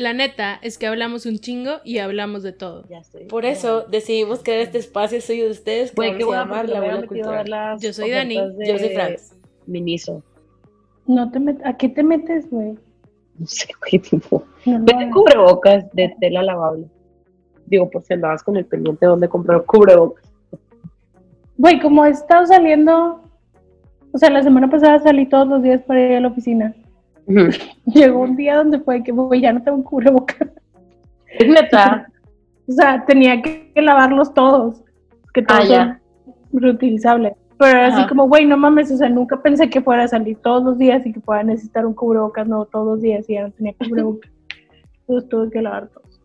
La neta es que hablamos un chingo y hablamos de todo. Ya estoy. Por eso decidimos crear este espacio suyo de ustedes que Güey, vamos a bueno, llamar la me había bola metido a ver cultural. las Yo soy Dani. de Yo soy Franz. Miniso. No te met- ¿A qué te metes, güey? No sé, güey, tipo. No Vete cubrebocas de tela lavable. Digo, por si andabas con el pendiente de dónde comprar cubrebocas. Güey, como he estado saliendo, o sea, la semana pasada salí todos los días para ir a la oficina. Llegó un día donde fue que, güey, ya no tengo cubrebocas. Es neta. O sea, tenía que, lavarlos todos, que todos Ah, son reutilizables. Pero era así como, güey, no mames, o sea, nunca pensé que fuera a salir todos los días y que fuera a necesitar un cubrebocas, no, todos los días y ya no tenía cubrebocas. Entonces tuve que lavar todos.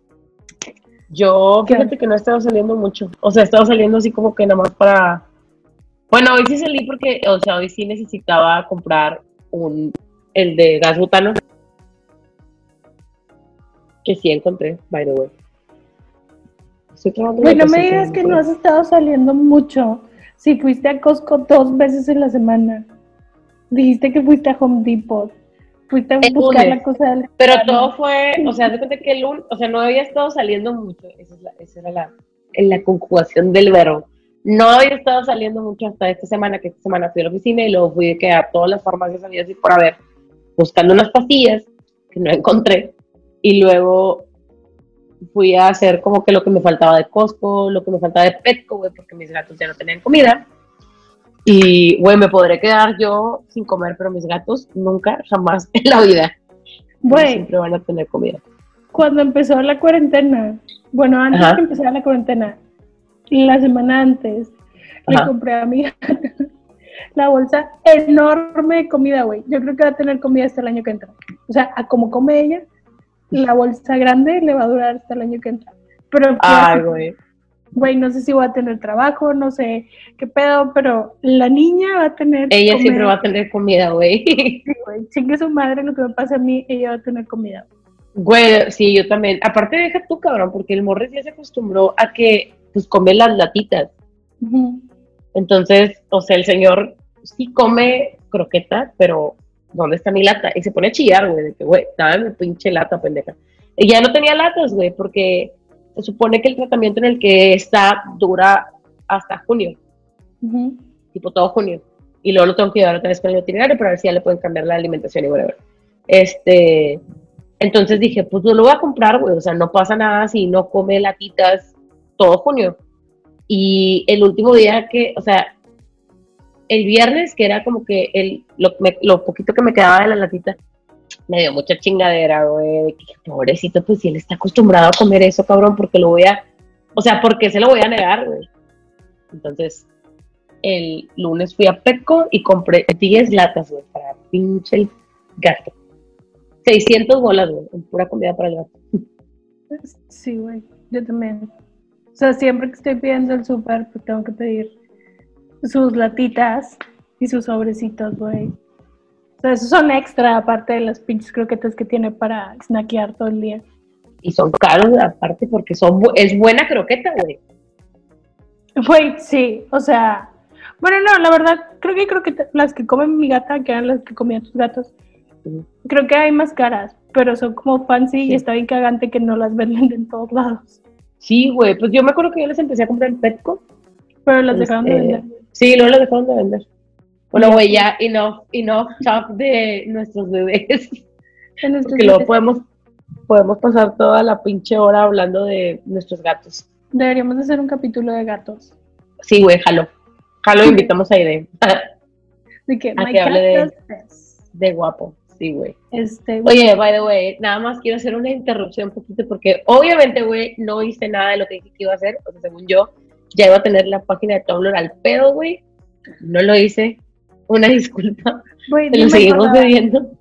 Yo, ¿Qué? fíjate que no he estado saliendo mucho. O sea, he estado saliendo así como que nada más para. Bueno, hoy sí salí porque, o sea, hoy sí necesitaba comprar un. El de gas butano. Que sí encontré, by the way. Estoy trabajando en Güey, la no me digas que no has estado saliendo mucho. Si fuiste a Costco dos veces en la semana. Dijiste que fuiste a Home Depot. Fuiste a El buscar lunes. la cosa del Pero todo fue, o sea, de cuenta que el lunes, o sea, no había estado saliendo mucho, esa, es la, esa era la, en la conjugación del verbo. No había estado saliendo mucho hasta esta semana, que esta semana fui a la oficina y luego fui de que a todas las farmacias había así por haber, buscando unas pastillas que no encontré, y luego fui a hacer como que lo que me faltaba de Costco, lo que me faltaba de Petco, güey, porque mis gatos ya no tenían comida. Y, güey, me podré quedar yo sin comer, pero mis gatos nunca, jamás en la vida Güey, siempre van a tener comida. cuando empezó la cuarentena, bueno, antes Ajá. que empezara la cuarentena, la semana antes, le Ajá. compré a mi gata la bolsa enorme de comida, güey. Yo creo que va a tener comida hasta el año que entra. O sea, a como come ella, la bolsa grande le va a durar hasta el año que entra. Pero, Ay, pues, güey. güey, no sé si voy a tener trabajo, no sé qué pedo, pero la niña va a tener Ella siempre va a tener comida, güey. Sí, güey. Chingue su madre lo que me pasa a mí, ella va a tener comida. Güey, sí, yo también. Aparte, deja tú, cabrón, porque el Morris ya se acostumbró a que, pues, come las latitas. Entonces, o sea, el señor sí come croquetas, pero ¿dónde está mi lata? Y se pone a chillar, güey, de que, güey, dame mi pinche lata, pendeja. Y ya no tenía latas, güey, porque se supone que el tratamiento en el que está dura hasta junio, Ujú. tipo todo junio. Y luego lo tengo que llevar otra vez con el veterinario para ver si ya le pueden cambiar la alimentación y whatever. Este, entonces dije, pues yo lo voy a comprar, güey, o sea, no pasa nada si no come latitas todo junio. Y el último día que, o sea, el viernes, que era como que el, lo, me- lo poquito que me quedaba de la latita, me dio mucha chingadera, güey, pobrecito, pues si él está acostumbrado a comer eso, cabrón, porque lo voy a, o sea, porque se lo voy a negar, güey. Entonces, el lunes fui a Petco y compré 10 latas, güey, para pinche el gato. 600 bolas, güey, en pura comida para el gato. Sí, güey, yo también. O sea, siempre que estoy pidiendo el súper, pues tengo que pedir sus latitas y sus sobrecitos, güey. O sea, esos son extra, aparte de las pinches croquetas que tiene para snackear todo el día. Y son caros, aparte, porque son bu- es buena croqueta, güey. Güey, sí, o sea... Bueno, no, la verdad, creo que croquetas, las que comen mi gata, que eran las que comían tus gatos, creo que hay más caras, pero son como fancy Sí. y está bien cagante que no las venden en todos lados. Sí, güey, pues yo me acuerdo que yo les empecé a comprar en Petco. Pero las dejaron de Este, vender. Sí, luego las dejaron de vender. Bueno, Ya. güey, ya enough, enough talk de nuestros bebés. En nuestros Porque luego podemos, podemos pasar toda la pinche hora hablando de nuestros gatos. Deberíamos de hacer un capítulo de gatos. Sí, güey, jalo. Jalo, invitamos a Aide. De que A my que hable de-. De guapo. Sí, güey. Este, güey, Oye, by the way, nada más quiero hacer una interrupción un poquito porque obviamente, güey, no hice nada de lo que dije que iba a hacer. O sea, según yo, ya iba a tener la página de Tumblr al pedo, güey. No lo hice. Una disculpa. güey, Te no lo seguimos acordaba. debiendo.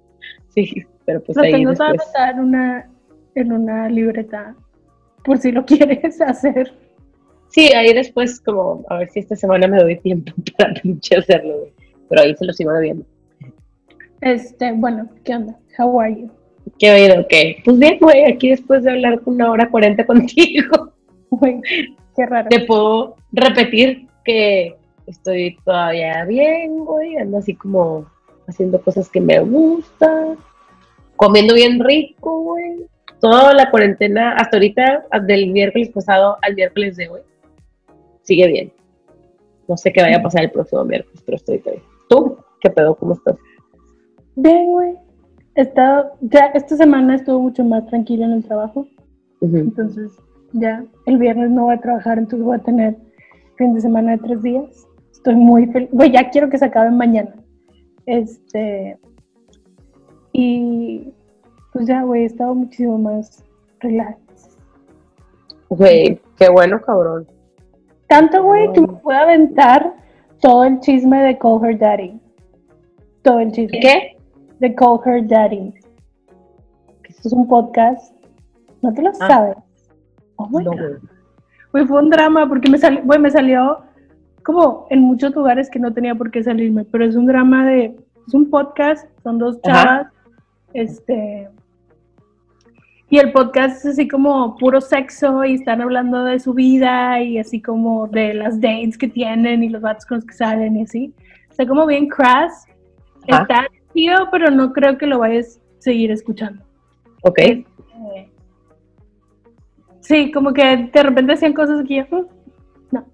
Sí, pero pues Lo ahí tengo después. anotado en una, en una libreta. Por si lo quieres hacer. Sí, ahí después, como, a ver si esta semana me doy tiempo para pinche hacerlo, güey. Pero ahí se lo sigo debiendo. Este, bueno, ¿qué onda? How are you? ¿Qué oído? Ok. Pues bien, güey, aquí después de hablar una hora cuarenta contigo, Güey, qué raro. te puedo repetir que estoy todavía bien, güey. Ando así como haciendo cosas que me gustan, comiendo bien rico, güey. toda la cuarentena, hasta ahorita, del miércoles pasado al miércoles de hoy, sigue bien. No sé qué vaya a pasar el próximo miércoles, pero estoy bien. ¿Tú? ¿Qué pedo? ¿Cómo estás? Bien, güey. He estado, ya esta semana estuvo mucho más tranquila en el trabajo. Entonces, ya el viernes no voy a trabajar, entonces voy a tener fin de semana de tres días. Estoy muy feliz. Güey, ya quiero que se acabe mañana. Este. Y. Pues ya, güey, he estado muchísimo más relax. Güey, qué bueno, cabrón. Tanto, güey, que me puedo aventar todo el chisme de Call Her Daddy. Todo el chisme. ¿Qué? De Call Her Daddy. Esto es un podcast. ¿No te lo Ah. sabes? Oh my No, God. Güey, fue un drama porque me, sali- güey, me salió como en muchos lugares que no tenía por qué salirme, pero es un drama de, es un podcast, son dos Ajá. chavas, este, y el podcast es así como puro sexo y están hablando de su vida y así como de las dates que tienen y los vatos con los que salen y así. Está como bien crass, Ajá. está chido, pero no creo que lo vayas a seguir escuchando. Ok. Eh, Sí, como que de repente hacían cosas que yo, "Mm, no,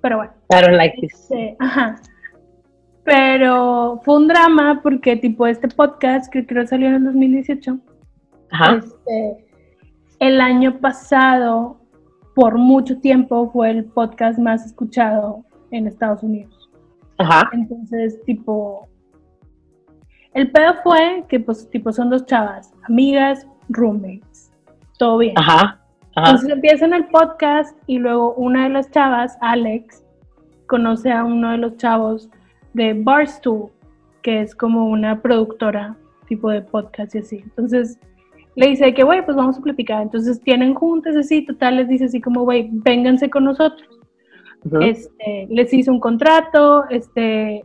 pero bueno. I don't like this. Sí, ajá. Pero fue un drama porque tipo este podcast que creo salió en el 2018, Ajá. este, el año pasado por mucho tiempo fue el podcast más escuchado en Estados Unidos. Ajá. Entonces, tipo, el pedo fue que pues tipo son dos chavas, amigas, roommates, todo bien. Ajá. Ajá. Entonces empiezan el podcast y luego una de las chavas, Alex, conoce a uno de los chavos de Barstool, que es como una productora tipo de podcast y así. Entonces le dice que, güey, pues vamos a platicar. Entonces tienen juntas así, total, les dice así como, güey, vénganse con nosotros. Este, les hizo un contrato, este,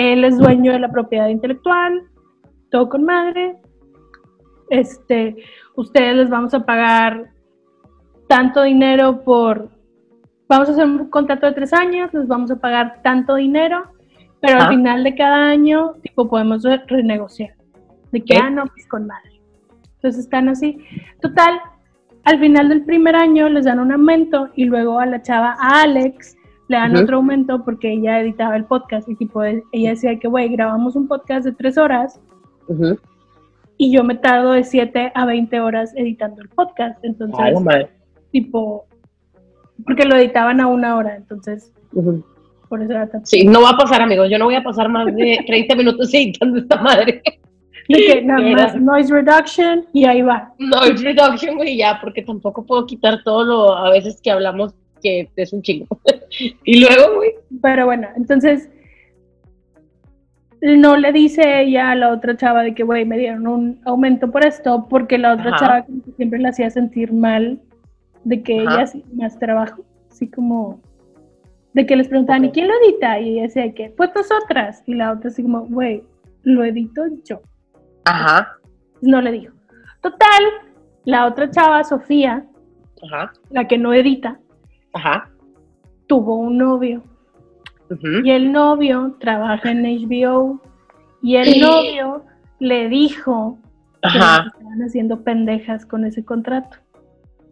él es dueño de la propiedad intelectual, todo con madre. Este, ustedes les vamos a pagar tanto dinero por, vamos a hacer un contrato de tres años, les vamos a pagar tanto dinero, pero al Ajá. final de cada año, tipo, podemos re- renegociar. De que, Ok. ah, no, pues con madre. Entonces están así. Total, al final del primer año les dan un aumento y luego a la chava, a Alex, le dan Ujú. otro aumento porque ella editaba el podcast y tipo, ella decía que, güey, grabamos un podcast de tres horas Ujú. y yo me tardo de 7 a 20 horas editando el podcast. Entonces, madre. tipo, porque lo editaban a una hora, entonces, Ujú. por eso era tan... Sí, no va a pasar, amigos. Yo no voy a pasar más de 30 minutos editando esta madre. De que nada de más noise reduction y ahí va. No, es reduction, güey, ya, porque tampoco puedo quitar todo lo a veces que hablamos que es un chingo. Y luego, güey. Pero bueno, entonces no le dice ella a la otra chava de que, güey, me dieron un aumento por esto, porque la otra Ajá. chava siempre la hacía sentir mal de que Ajá. ella hacía más trabajo, así como de que les preguntaban, ¿y Ok. quién lo edita? Y ella decía que, pues nosotras. Y la otra así como, güey, lo edito yo. Ajá. No le dijo. Total, la otra chava, Sofía, Ajá. la que no edita, Ajá. Tuvo un novio. Ujú. Y el novio trabaja en HBO. Y el novio le dijo que Ajá. les estaban haciendo pendejas con ese contrato.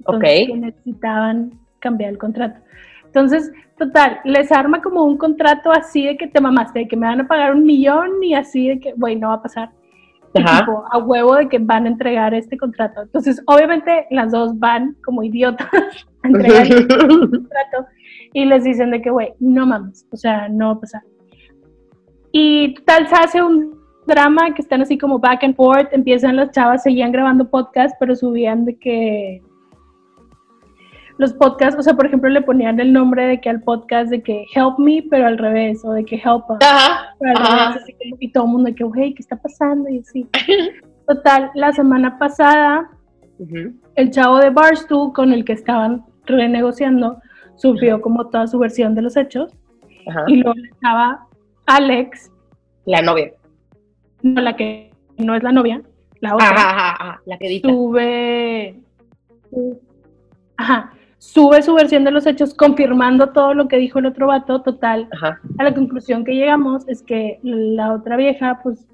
Ok. Entonces, que necesitaban cambiar el contrato. Entonces, total, les arma como un contrato así de que te mamaste, de que me van a pagar un millón y así de que, güey, no va a pasar. Ajá. tipo, a huevo de que van a entregar este contrato. Entonces, obviamente, las dos van como idiotas a entregar el contrato y les dicen de que, güey, no mames, o sea, no va a pasar. Y tal, se hace un drama que están así como back and forth, empiezan las chavas, seguían grabando podcast, pero subían de que los podcasts, o sea, por ejemplo, le ponían el nombre de que al podcast de que help me, pero al revés, o de que help us. Ajá. Pero al Ajá. revés, así y todo el mundo de que, güey, ¿qué está pasando? Y así. Total, la semana pasada Ujú. el chavo de Barstool con el que estaban renegociando subió como toda su versión de los hechos Ajá. y luego estaba Alex, La novia. no la que no es la novia, la otra, Ajá, ajá, ajá. La que edita. sube, ajá, sube su versión de los hechos confirmando todo lo que dijo el otro vato, total, Ajá. a la conclusión que llegamos es que la otra vieja pues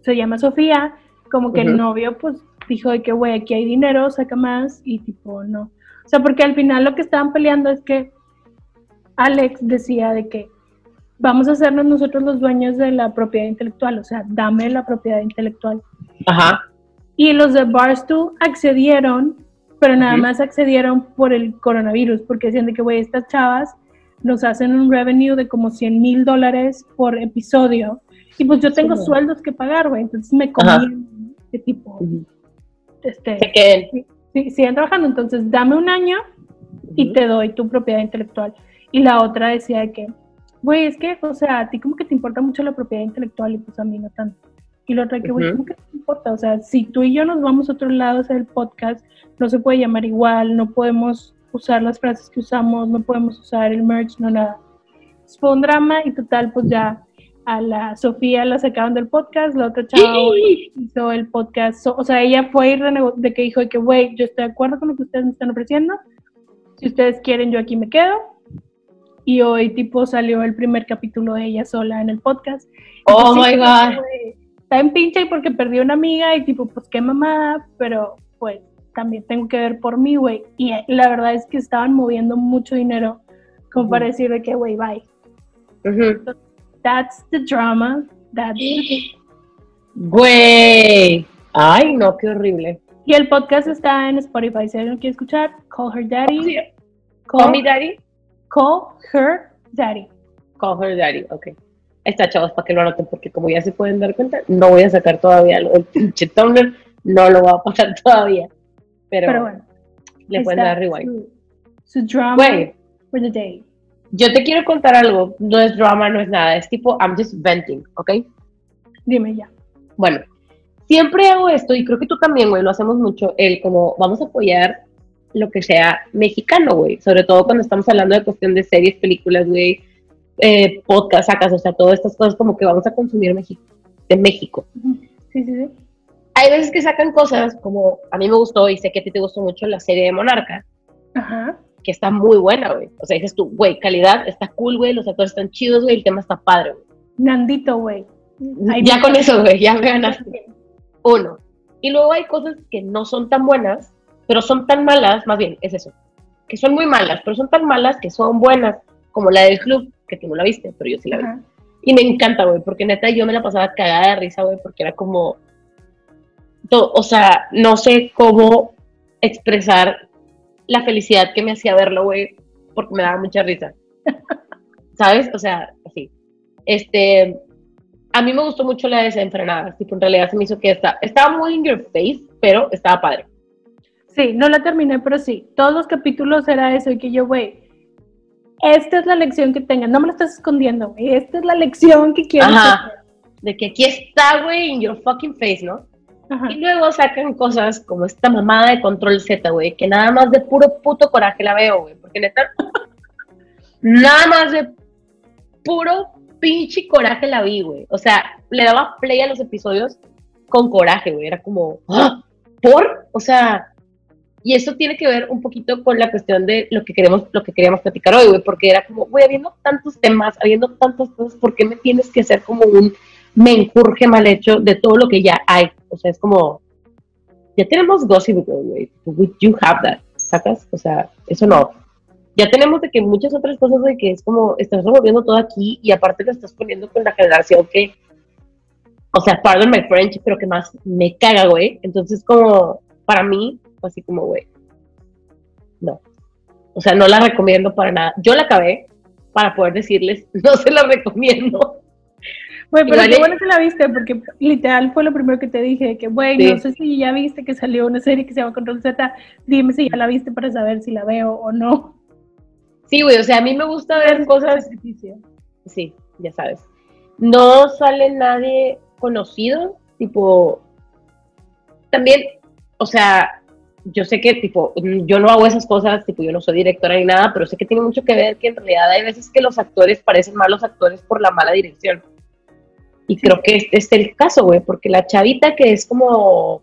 se llama Sofía, como que el novio pues dijo de que, güey, aquí hay dinero, saca más, y tipo, no. O sea, porque al final lo que estaban peleando es que Alex decía de que vamos a hacernos nosotros los dueños de la propiedad intelectual, o sea, dame la propiedad intelectual. Ajá. Y los de Barstool accedieron, pero nada más accedieron por el coronavirus, porque decían de que, güey, estas chavas nos hacen un revenue de como 100 mil dólares por episodio. Y pues yo tengo Sí. sueldos que pagar, güey, entonces me conviene que tipo, este, Se queden. Sí, sigan trabajando, entonces dame un año y Ujú. te doy tu propiedad intelectual. Y la otra decía de que, güey, es que, o sea, a ti como que te importa mucho la propiedad intelectual y pues a mí no tanto. Y la otra que, güey, Ujú. ¿cómo que te importa? O sea, si tú y yo nos vamos a otro lado a hacer el podcast, no se puede llamar igual, no podemos usar las frases que usamos, no podemos usar el merch, no nada. Fue un drama y total, pues ya a la Sofía la sacaron del podcast, la otra chava hizo el podcast, o sea, ella fue de que dijo de que, güey, yo estoy de acuerdo con lo que ustedes me están ofreciendo, si ustedes quieren, yo aquí me quedo. Y hoy, tipo, salió el primer capítulo de ella sola en el podcast. Oh pues, my God. Está en pinche y porque perdió una amiga y, tipo, pues qué mamá, pero pues también tengo que ver por mí, güey. Y eh, la verdad es que estaban moviendo mucho dinero como para decir de que, güey, bye. Ujú. That's the drama. That's the Güey. Ay, no, qué horrible. Y el podcast está en Spotify. Si alguien lo quiere escuchar, Call Her Daddy. Call Call, me daddy. call Her Daddy. Call her daddy, ok. Ahí está, chavos, para que lo anoten, porque como ya se pueden dar cuenta, no voy a sacar todavía lo del pinche Tumblr, no lo voy a pasar todavía. Pero, Pero bueno, le pueden dar rewind. Su, su drama Güey, for the day. Yo te quiero contar algo, no es drama, no es nada, es tipo, I'm just venting, ¿ok? Dime ya. Bueno, siempre hago esto, y creo que tú también, güey, lo hacemos mucho, el como, vamos a apoyar lo que sea mexicano, güey, sobre todo cuando estamos hablando de cuestión de series, películas, güey, eh, podcast, sacas, o sea, todas estas cosas como que vamos a consumir México, de México. Sí, sí, sí. hay veces que sacan cosas como a mí me gustó y sé que a ti te gustó mucho la serie de Monarca, Ajá. Que está muy buena, güey. O sea, dices tú, güey, calidad, está cool, güey, los actores están chidos, güey, el tema está padre, güey. Nandito, güey. Ya con eso, güey, ya me ganaste. Uno. Y luego hay cosas que no son tan buenas, pero son tan malas, más bien, es eso, que son muy malas, pero son tan malas que son buenas, como la del club, que tú no la viste, pero yo sí la vi. Ajá. Y me encanta, güey, porque neta yo me la pasaba cagada de risa, güey, porque era como. o sea, no sé cómo expresar la felicidad que me hacía verlo, güey, porque me daba mucha risa. ¿Sabes? O sea, así. Este. A mí me gustó mucho la de desenfrenada, tipo, en realidad se me hizo que está, estaba muy in your face, pero estaba padre. Sí, no la terminé, pero sí. Todos los capítulos era eso y que yo, güey, esta es la lección que tengan. No me lo estás escondiendo, güey. Esta es la lección que quiero. Ajá. De que aquí está, güey, in your fucking face, ¿no? Ajá. Y luego sacan cosas como esta mamada de control Z, güey, que nada más de puro puto coraje la veo, güey, porque neta, nada más de puro pinche coraje la vi, güey. O sea, le daba play a los episodios con coraje, güey, era como, ¡Ah! ¿por? O sea, y eso tiene que ver un poquito con la cuestión de lo que queremos, lo que queríamos platicar hoy, güey, porque era como, güey, habiendo tantos temas, habiendo tantas cosas, ¿por qué me tienes que hacer como un menjurje mal hecho de todo lo que ya hay? O sea, es como, ya tenemos Gossip Girl, güey, we have that, ¿sacas? O sea, eso no. Ya tenemos de que muchas otras cosas de que es como, estás revolviendo todo aquí y aparte lo estás poniendo con la generación que, o sea, pardon my French, pero que más me caga, güey. Entonces, como, para mí, así como, güey, no. O sea, no la recomiendo para nada. Yo la acabé para poder decirles, no se la recomiendo. Güey, pero qué bueno que la viste, porque literal fue lo primero que te dije, que güey, Sí. no sé si ya viste que salió una serie que se llama Control Z, dime si ya la viste para saber si la veo o no. Sí, güey, o sea, a mí me gusta ver cosas Sacrificio. sí, ya sabes. No sale nadie conocido, tipo, también, o sea, yo sé que, tipo, mm, yo no hago esas cosas, tipo, yo no soy directora ni nada, pero sé que tiene mucho que ver que en realidad hay veces que los actores parecen malos actores por la mala dirección. Y creo que este es el caso, güey, porque la chavita que es como,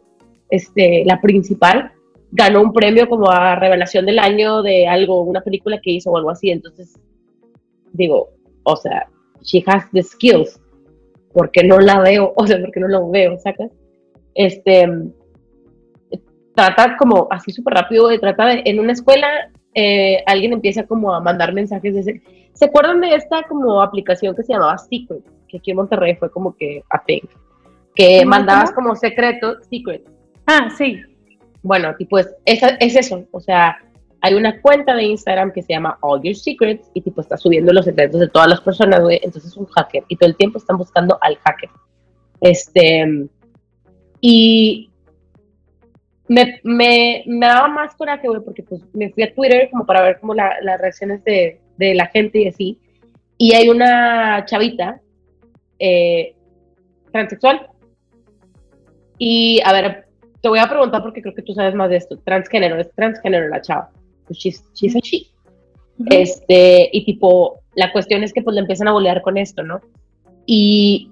este, la principal, ganó un premio como a revelación del año de algo, una película que hizo o algo así, entonces, digo, o sea, she has the skills, porque no la veo, o sea, porque no lo veo, ¿sacas? Este, trata como así súper rápido, güey, trata de, en una escuela, eh, alguien empieza como a mandar mensajes de ese, ¿se acuerdan de esta como aplicación que se llamaba Secret? Que aquí en Monterrey fue como que a thing, que ¿Cómo, mandabas como secretos, Secret. Ah, sí. Bueno, tipo, es, es, es eso, o sea, hay una cuenta de Instagram que se llama All Your Secrets y tipo está subiendo los secretos de todas las personas, güey, entonces es un hacker y todo el tiempo están buscando al hacker. Este, y me, me, me daba más coraje, güey, porque pues me fui a Twitter como para ver como la- las reacciones de, de la gente y así, y hay una chavita eh, transexual y a ver, te voy a preguntar porque creo que tú sabes más de esto. Transgénero, es transgénero la chava. Pues she's, she's a she. Este, y tipo, la cuestión es que pues le empiezan a bolear con esto, ¿no? Y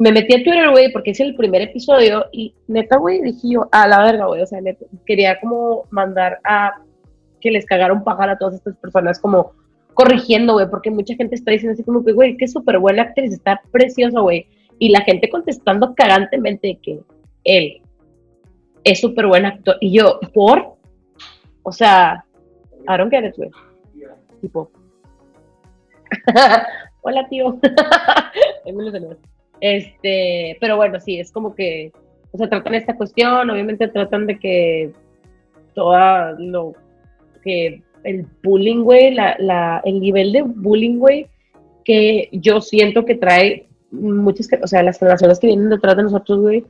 me metí a Twitter, güey, porque es el primer episodio y neta, güey, dije yo, a la verga, güey, o sea, neta, quería como mandar a que les cagara un pájaro a todas estas personas como corrigiendo, güey, porque mucha gente está diciendo así como que, güey, que súper buena actriz, está preciosa, güey, y la gente contestando cagantemente que él es súper buen actor, y yo, ¿por? O sea, I don't get it, güey. Tipo, hola tío. Este, pero bueno, sí, es como que, o sea, tratan esta cuestión, obviamente tratan de que toda lo que el bullying, güey, la, la, el nivel de bullying, güey, que yo siento que trae muchas, o sea, las generaciones que vienen detrás de nosotros, güey,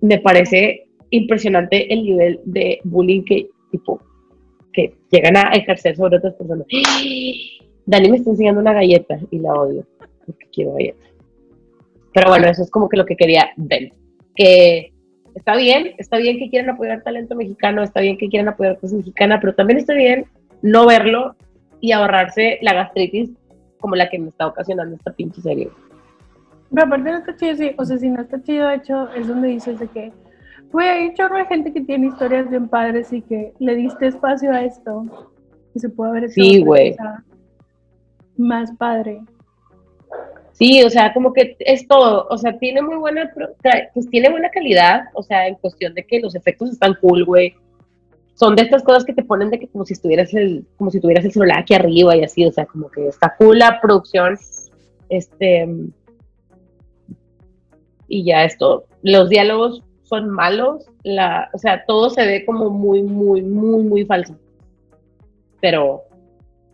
me parece impresionante el nivel de bullying que, tipo, que llegan a ejercer sobre otras personas. Dani me está enseñando una galleta y la odio, porque quiero galleta. Pero bueno, eso es como que lo que quería ver. Que está bien, está bien que quieran apoyar talento mexicano, está bien que quieran apoyar cosas mexicana, pero también está bien no verlo y ahorrarse la gastritis como la que me está ocasionando esta pinche serie. Pero aparte no está chido, sí. O sea, si no está chido, de hecho, es donde dices de que, güey, hay un chorro de gente que tiene historias bien padres y que le diste espacio a esto y se puede haber hecho Sí, güey. más padre. Sí, o sea, como que es todo, o sea, tiene muy buena, pues tiene buena calidad, o sea, en cuestión de que los efectos están cool, güey. Son de estas cosas que te ponen de que como si estuvieras el, como si tuvieras el celular aquí arriba y así, o sea, como que está cool la producción, este, y ya es todo. Los diálogos son malos, la, o sea, todo se ve como muy, muy, muy, muy falso. Pero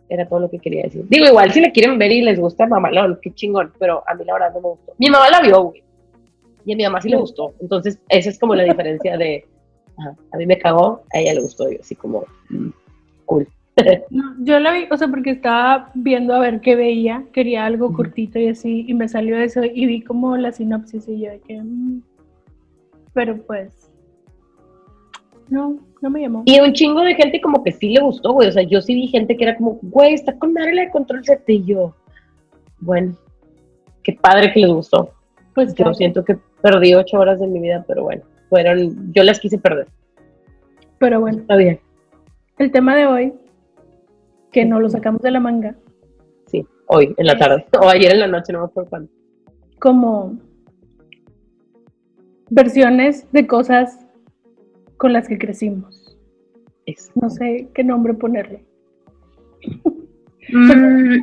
era todo lo que quería decir. Digo, igual si la quieren ver y les gusta Mamalón, qué chingón, pero a mí la verdad no me gustó. Mi mamá la vio, güey. Y a mi mamá sí le gustó. Entonces, esa es como la diferencia de, ajá, a mí me cagó, a ella le gustó, yo así como, mm, cool. No, yo la vi, o sea, porque estaba viendo a ver qué veía, quería algo Ujú. cortito y así, y me salió eso y vi como la sinopsis y yo de que, mm, pero pues, no, no me llamó. Y un chingo de gente como que sí le gustó, güey. O sea, yo sí vi gente que era como, güey, está con madre la de control Z. Y yo, bueno, qué padre que les gustó. Pues Yo claro, siento que perdí ocho horas de mi vida, pero bueno, fueron, yo las quise perder. pero bueno, Está bien. el tema de hoy, que no lo sacamos de la manga, Sí, hoy en la tarde. O ayer en la noche, no me acuerdo cuándo. como versiones de cosas con las que crecimos. Es- No sé qué nombre ponerle. Mm,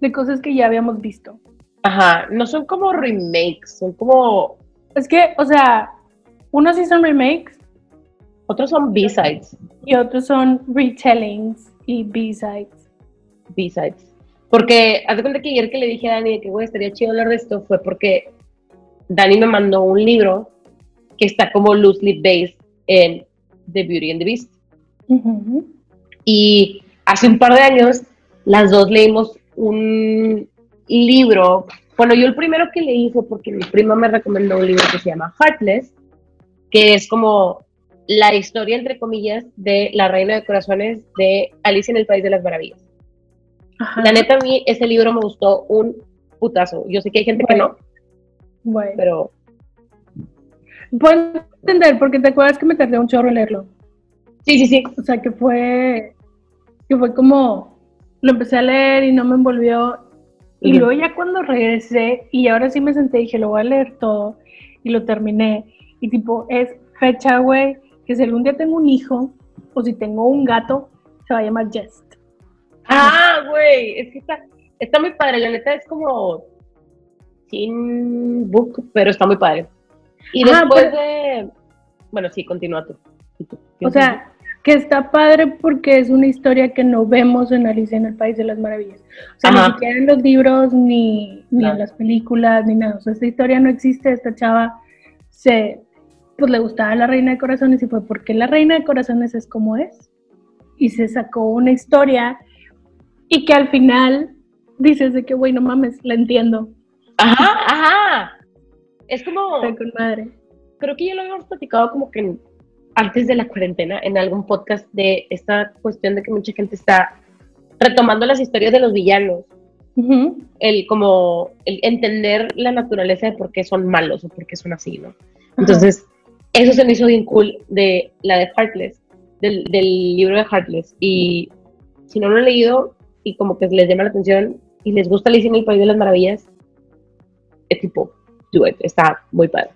De cosas que ya habíamos visto. ajá, no son como remakes, son como, Es que, o sea, unos sí son remakes otros son B-sides, y otros son retellings y B-sides. B-sides. Porque, haz de cuenta que ayer que le dije a Dani de que, güey, estaría chido hablar de esto, fue porque Dani me mandó un libro que está como loosely based en The Beauty and the Beast. Ujú. Y hace un par de años, las dos leímos un libro. Bueno, yo el primero que leí fue porque mi prima me recomendó un libro que se llama Heartless, que es como la historia, entre comillas, de la reina de corazones de Alicia en el País de las Maravillas. Ajá. La neta, a mí ese libro me gustó un putazo. Yo sé que hay gente que no, Bueno, pero puedo entender porque te acuerdas que me tardé un chorro en leerlo. sí, sí, sí. O sea, que fue, que fue como, lo empecé a leer y no me envolvió. Y luego ya cuando regresé y ahora sí me senté y dije, lo voy a leer todo y lo terminé. Y tipo, es fecha, güey, que si algún día tengo un hijo o si tengo un gato, se va a llamar Jest. Ah, güey, es que está, está muy padre, la neta es como sin book, pero está muy padre. Y Ah, después pues- de, bueno, sí, continúa tú. O sea, que está padre porque es una historia que no vemos en Alicia en el País de las Maravillas. O sea, Ajá. ni siquiera en los libros, ni, ni No. en las películas, ni nada. O sea, esta historia no existe. Esta chava se, pues le gustaba la Reina de Corazones y fue porque la Reina de Corazones es como es. Y se sacó una historia y que al final dices de que, güey, no mames, la entiendo. Ajá, ajá. Es como, Está con madre. creo que ya lo habíamos platicado como que antes de la cuarentena, en algún podcast de esta cuestión de que mucha gente está retomando las historias de los villanos. El como el entender la naturaleza de por qué son malos o por qué son así, ¿no? Entonces, eso se me hizo bien cool de la de Heartless, del, del libro de Heartless. Y si no lo han leído y como que les llama la atención y les gusta Alicia en el País de las Maravillas, es tipo, do it, está muy padre.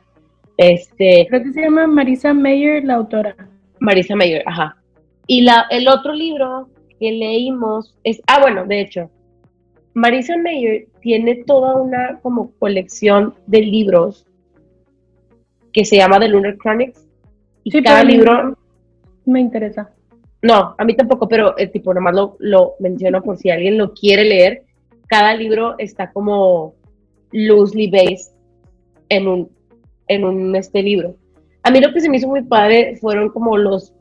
Este, Creo que se llama Marisa Mayer, la autora. Marisa Mayer, ajá. Y la, el otro libro que leímos es, ah, bueno, de hecho, Marisa Mayer tiene toda una como colección de libros que se llama The Lunar Chronics. Y Sí, cada libro, Me interesa. no, a mí tampoco, pero el tipo nomás lo, lo menciono por si alguien lo quiere leer. Cada libro está como loosely based en un, en un este libro. A mí lo que se me hizo muy padre fueron como los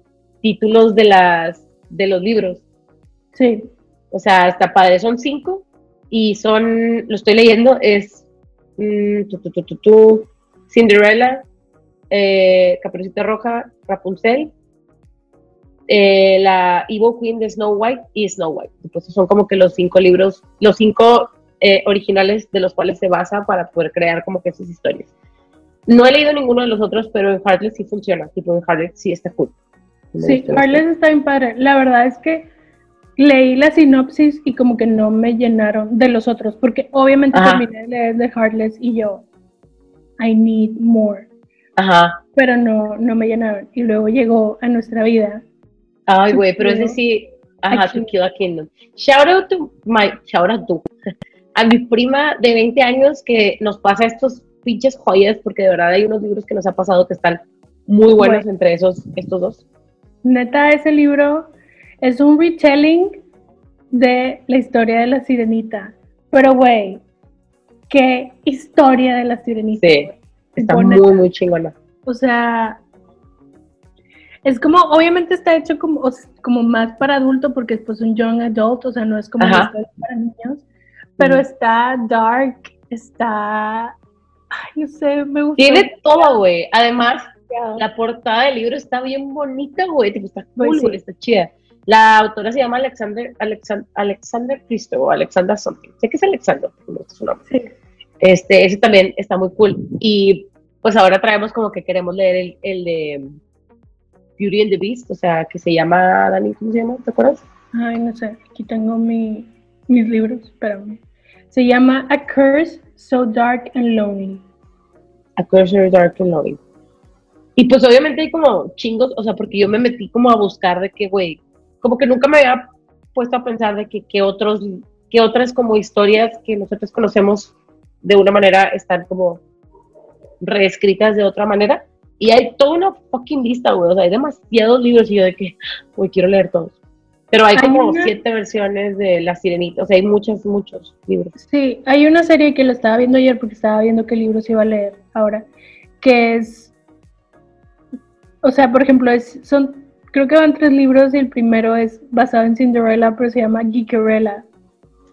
títulos de las de los libros. Sí. O sea, está padre, son cinco y son, lo estoy leyendo, es mm, tu, tu, tu, tu, Cinderella, eh, Caperucita Roja, Rapunzel, eh, la Evil Queen de Snow White y Snow White. Pues son como que los cinco libros, los cinco eh, originales de los cuales se basa para poder crear como que esas historias. No he leído ninguno de los otros, pero en Heartless sí funciona. Tipo, en Heartless sí está cool. Me Sí, Harless está bien padre. La verdad es que leí la sinopsis y como que no me llenaron de los otros, porque obviamente Ajá. terminé de leer de Heartless y yo, I need more, Ajá. pero no, no me llenaron. Y luego llegó a nuestra vida. Ay, To güey, pero ese sí, ajá, to Kingdom. kill a kingdom. Shout out to my, shout out to, a mi prima de 20 años que nos pasa estos pinches joyas, porque de verdad hay unos libros que nos ha pasado que están muy buenos entre esos, estos dos. Neta, ese libro es un retelling de la historia de la sirenita. Pero, güey, qué historia de la sirenita. Sí. Está muy, muy chingona. O sea, es como, obviamente está hecho como, como más para adulto porque es pues un young adult, o sea, no es como Ajá. para niños, pero está dark, está, ay, no sé, me gusta. Tiene todo, güey. Además, la portada del libro está bien bonita, güey. Está Pues cool, sí. güey, está chida. La autora se llama Alexander, Alexander, Alexander Christo o Alexander something. Sé que es Alexander, no sé su nombre. Sí. Este, ese también está muy cool. Y pues ahora traemos como que queremos leer el, el de Beauty and the Beast, o sea, que se llama, Dani, ¿cómo se llama? ¿Te acuerdas? Ay, no sé, aquí tengo mi, mis libros, espérame. Se llama A Curse So Dark and Lonely. A Cursor Dark and Loving. Y pues obviamente hay como chingos, o sea, porque yo me metí como a buscar de que, güey, como que nunca me había puesto a pensar de que, que otros, que otras como historias que nosotros conocemos de una manera están como reescritas de otra manera. Y hay toda una fucking lista, güey, o sea, hay demasiados libros y yo de que, güey, quiero leer todos. Pero hay Hay como una- siete versiones de La Sirenita, o sea, hay muchos, muchos libros. Sí, hay una serie que lo estaba viendo ayer porque estaba viendo qué libros iba a leer ahora, que es, o sea, por ejemplo, es, son, creo que van tres libros y el primero es basado en Cinderella, pero se llama Geekerella.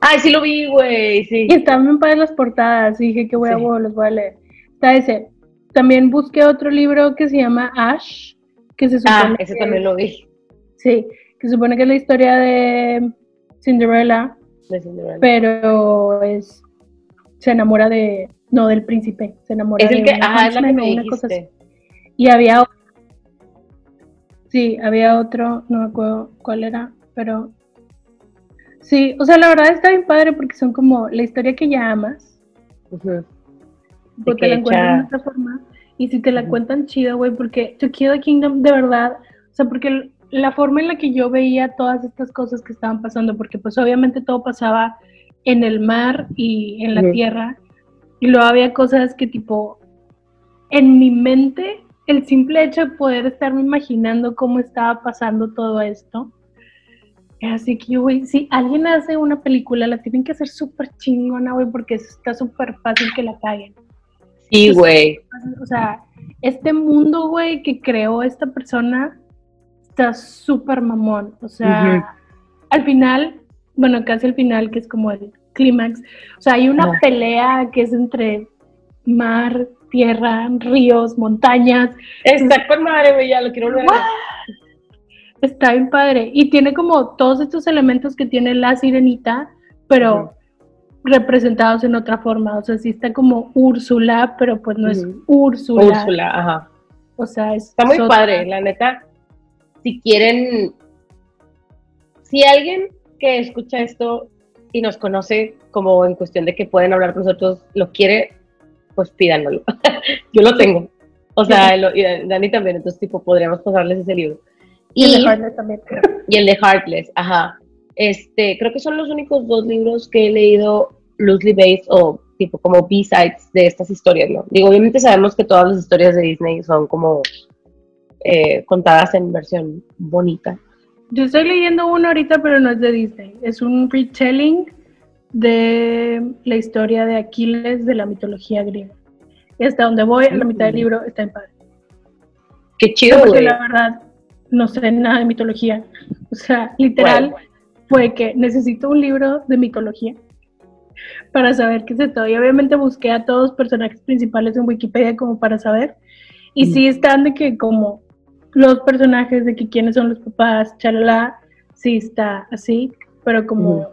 Ay, sí lo vi, güey, sí. Y estaban bien padres las portadas y dije que voy a Sí. huevo, los voy a leer. Está ese. También busqué otro libro que se llama Ash, que se supone Ah, ese que- también lo vi. Sí, que se supone que es la historia de Cinderella, de Cinderella. pero es se enamora de no del príncipe, se enamora Es el de que, ajá, es la que me cosa así. Y había otro, sí, había otro, no me acuerdo cuál era, pero sí, o sea, la verdad está bien padre porque son como la historia que ya amas, Ujú. porque que la encuentras hecha- de otra forma, y si te la cuentan chida, güey, porque To Kill a Kingdom, de verdad, o sea, porque la forma en la que yo veía todas estas cosas que estaban pasando, porque pues obviamente todo pasaba en el mar y en la tierra, y luego había cosas que tipo, en mi mente, el simple hecho de poder estarme imaginando cómo estaba pasando todo esto, Así que, güey, si alguien hace una película, la tienen que hacer súper chingona, güey, porque está súper fácil que la caguen. Sí, güey. O sea, este mundo, güey, que creó esta persona está súper mamón. O sea, al final, bueno, casi al final, que es como el clímax, o sea, hay una pelea que es entre mar, tierra, ríos, montañas. Está con madre, güey, ya lo quiero volver a ver. Está bien padre. Y tiene como todos estos elementos que tiene la sirenita, pero representados en otra forma. O sea, sí está como Úrsula, pero pues no es. Úrsula. Úrsula, ajá. O sea, es Está muy otra. padre, la neta. Si quieren, si alguien que escucha esto y nos conoce como en cuestión de que pueden hablar con nosotros, lo quiere, pues pídanmelo. Yo lo tengo. O sea, lo- y Dani también, entonces tipo podríamos pasarles ese libro. Y el de Heartless también. y el de Heartless, ajá. Este, creo que son los únicos dos libros que he leído loosely based o tipo como B-sides de estas historias, ¿no? Digo, obviamente sabemos que todas las historias de Disney son como eh, contadas en versión bonita. Yo estoy leyendo uno ahorita, pero no es de Disney. Es un retelling de la historia de Aquiles de la mitología griega. Y hasta donde voy, a la mitad del Mm. libro, está en padre. Qué chido, Porque güey. la verdad, no sé nada de mitología. O sea, literal, Bueno. fue que necesito un libro de mitología para saber qué es esto. Y obviamente busqué a todos los personajes principales en Wikipedia como para saber. Y Mm. sí están de que como los personajes de que quiénes son los papás, chalala, sí está así, pero como Ujú.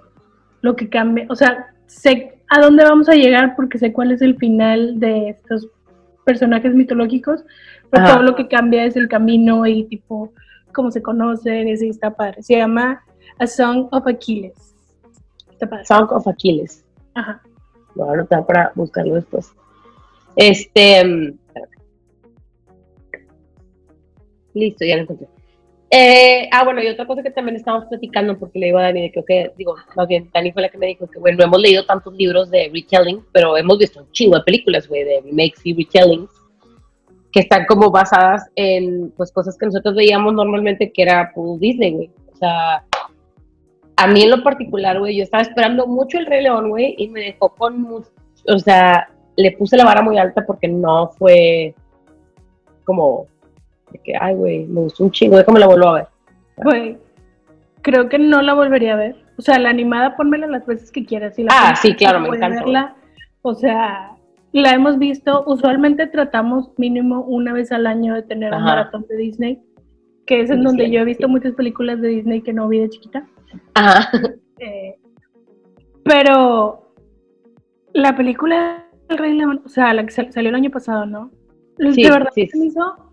lo que cambia, o sea, sé a dónde vamos a llegar porque sé cuál es el final de estos personajes mitológicos, pero Ajá. todo lo que cambia es el camino y tipo cómo se conocen, y sí está padre. Se llama A Song of Achilles. Está padre. Song of Achilles. Ajá. Lo voy a anotar para buscarlo después. Este. mm. Listo, ya lo encontré. Eh, ah, bueno, y otra cosa que también estábamos platicando, porque le digo a Dani de que, ok, digo, más bien, Dani fue la que me dijo que, bueno, no hemos leído tantos libros de retelling, pero hemos visto un chingo de películas, güey, de remakes y retellings, que están como basadas en, pues, cosas que nosotros veíamos normalmente, que era, pues, Disney, güey. O sea, a mí en lo particular, güey, yo estaba esperando mucho el Rey León, güey, y me dejó con, mu- o sea, le puse la vara muy alta porque no fue como, de que, ay, güey, me gustó un chingo, déjame la vuelvo a ver. Güey, creo que no la volvería a ver. O sea, la animada, pónmela las veces que quieras. Si la Ah, sí, claro, me encanta, verla. O sea, la hemos visto. Usualmente tratamos mínimo una vez al año de tener un Ajá. maratón de Disney, que es en Sí, donde sí, yo he visto sí. muchas películas de Disney que no vi de chiquita. Ajá, Eh, pero la película El Rey León, o sea, la que sal- salió el año pasado, ¿no? Sí, de verdad sí. se me hizo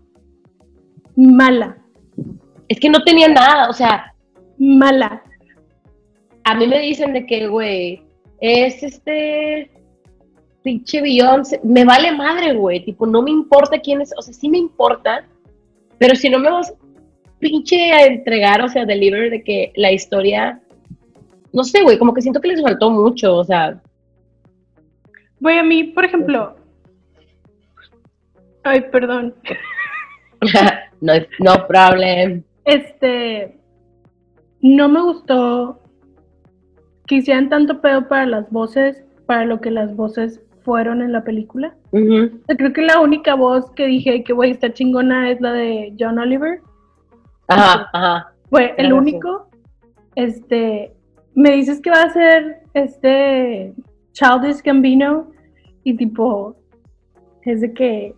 mala, es que no tenía nada, o sea, mala. a mí me dicen de que, güey, es este pinche Beyoncé, me vale madre, güey, tipo, no me importa quién es, o sea, sí me importa, pero si no me vas pinche a entregar, o sea, deliver de que la historia, no sé, güey, como que siento que les faltó mucho, o sea, Voy a mí, por ejemplo. Ay, perdón. no, no problem. Este. No me gustó que hicieran tanto pedo para las voces, para lo que las voces fueron en la película. Creo que la única voz que dije que, güey, está chingona es la de John Oliver. Ajá, ajá. Fue el único. Este. Me dices que va a ser este. Childish Gambino. Y tipo. Es de que.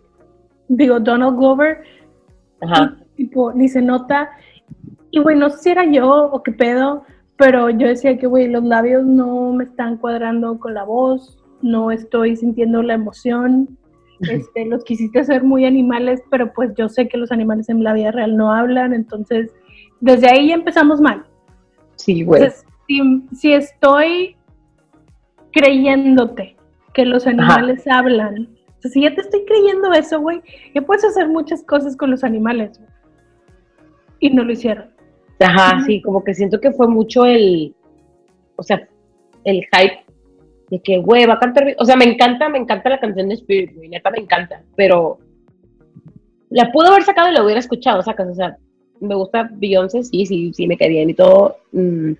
Digo, Donald Glover. Ajá. y, tipo, ni se nota. Y güey, no sé si era yo o qué pedo, pero yo decía que, güey, los labios no me están cuadrando con la voz, no estoy sintiendo la emoción. Este, los quisiste hacer muy animales, pero pues yo sé que los animales en la vida real no hablan, entonces desde ahí ya empezamos mal. Sí, güey. Entonces, si, si estoy creyéndote que los animales hablan, sea, si ya te estoy creyendo eso, güey, ya puedes hacer muchas cosas con los animales. Y no lo hicieron. Ajá, sí, como que siento que fue mucho el, o sea, el hype de que, güey, va a cantar, o sea, me encanta, me encanta la canción de Spirit, güey, neta me encanta, pero la pudo haber sacado y la hubiera escuchado, sacas, o sea, me gusta Beyoncé, sí, sí, sí, me cae bien y todo, mm,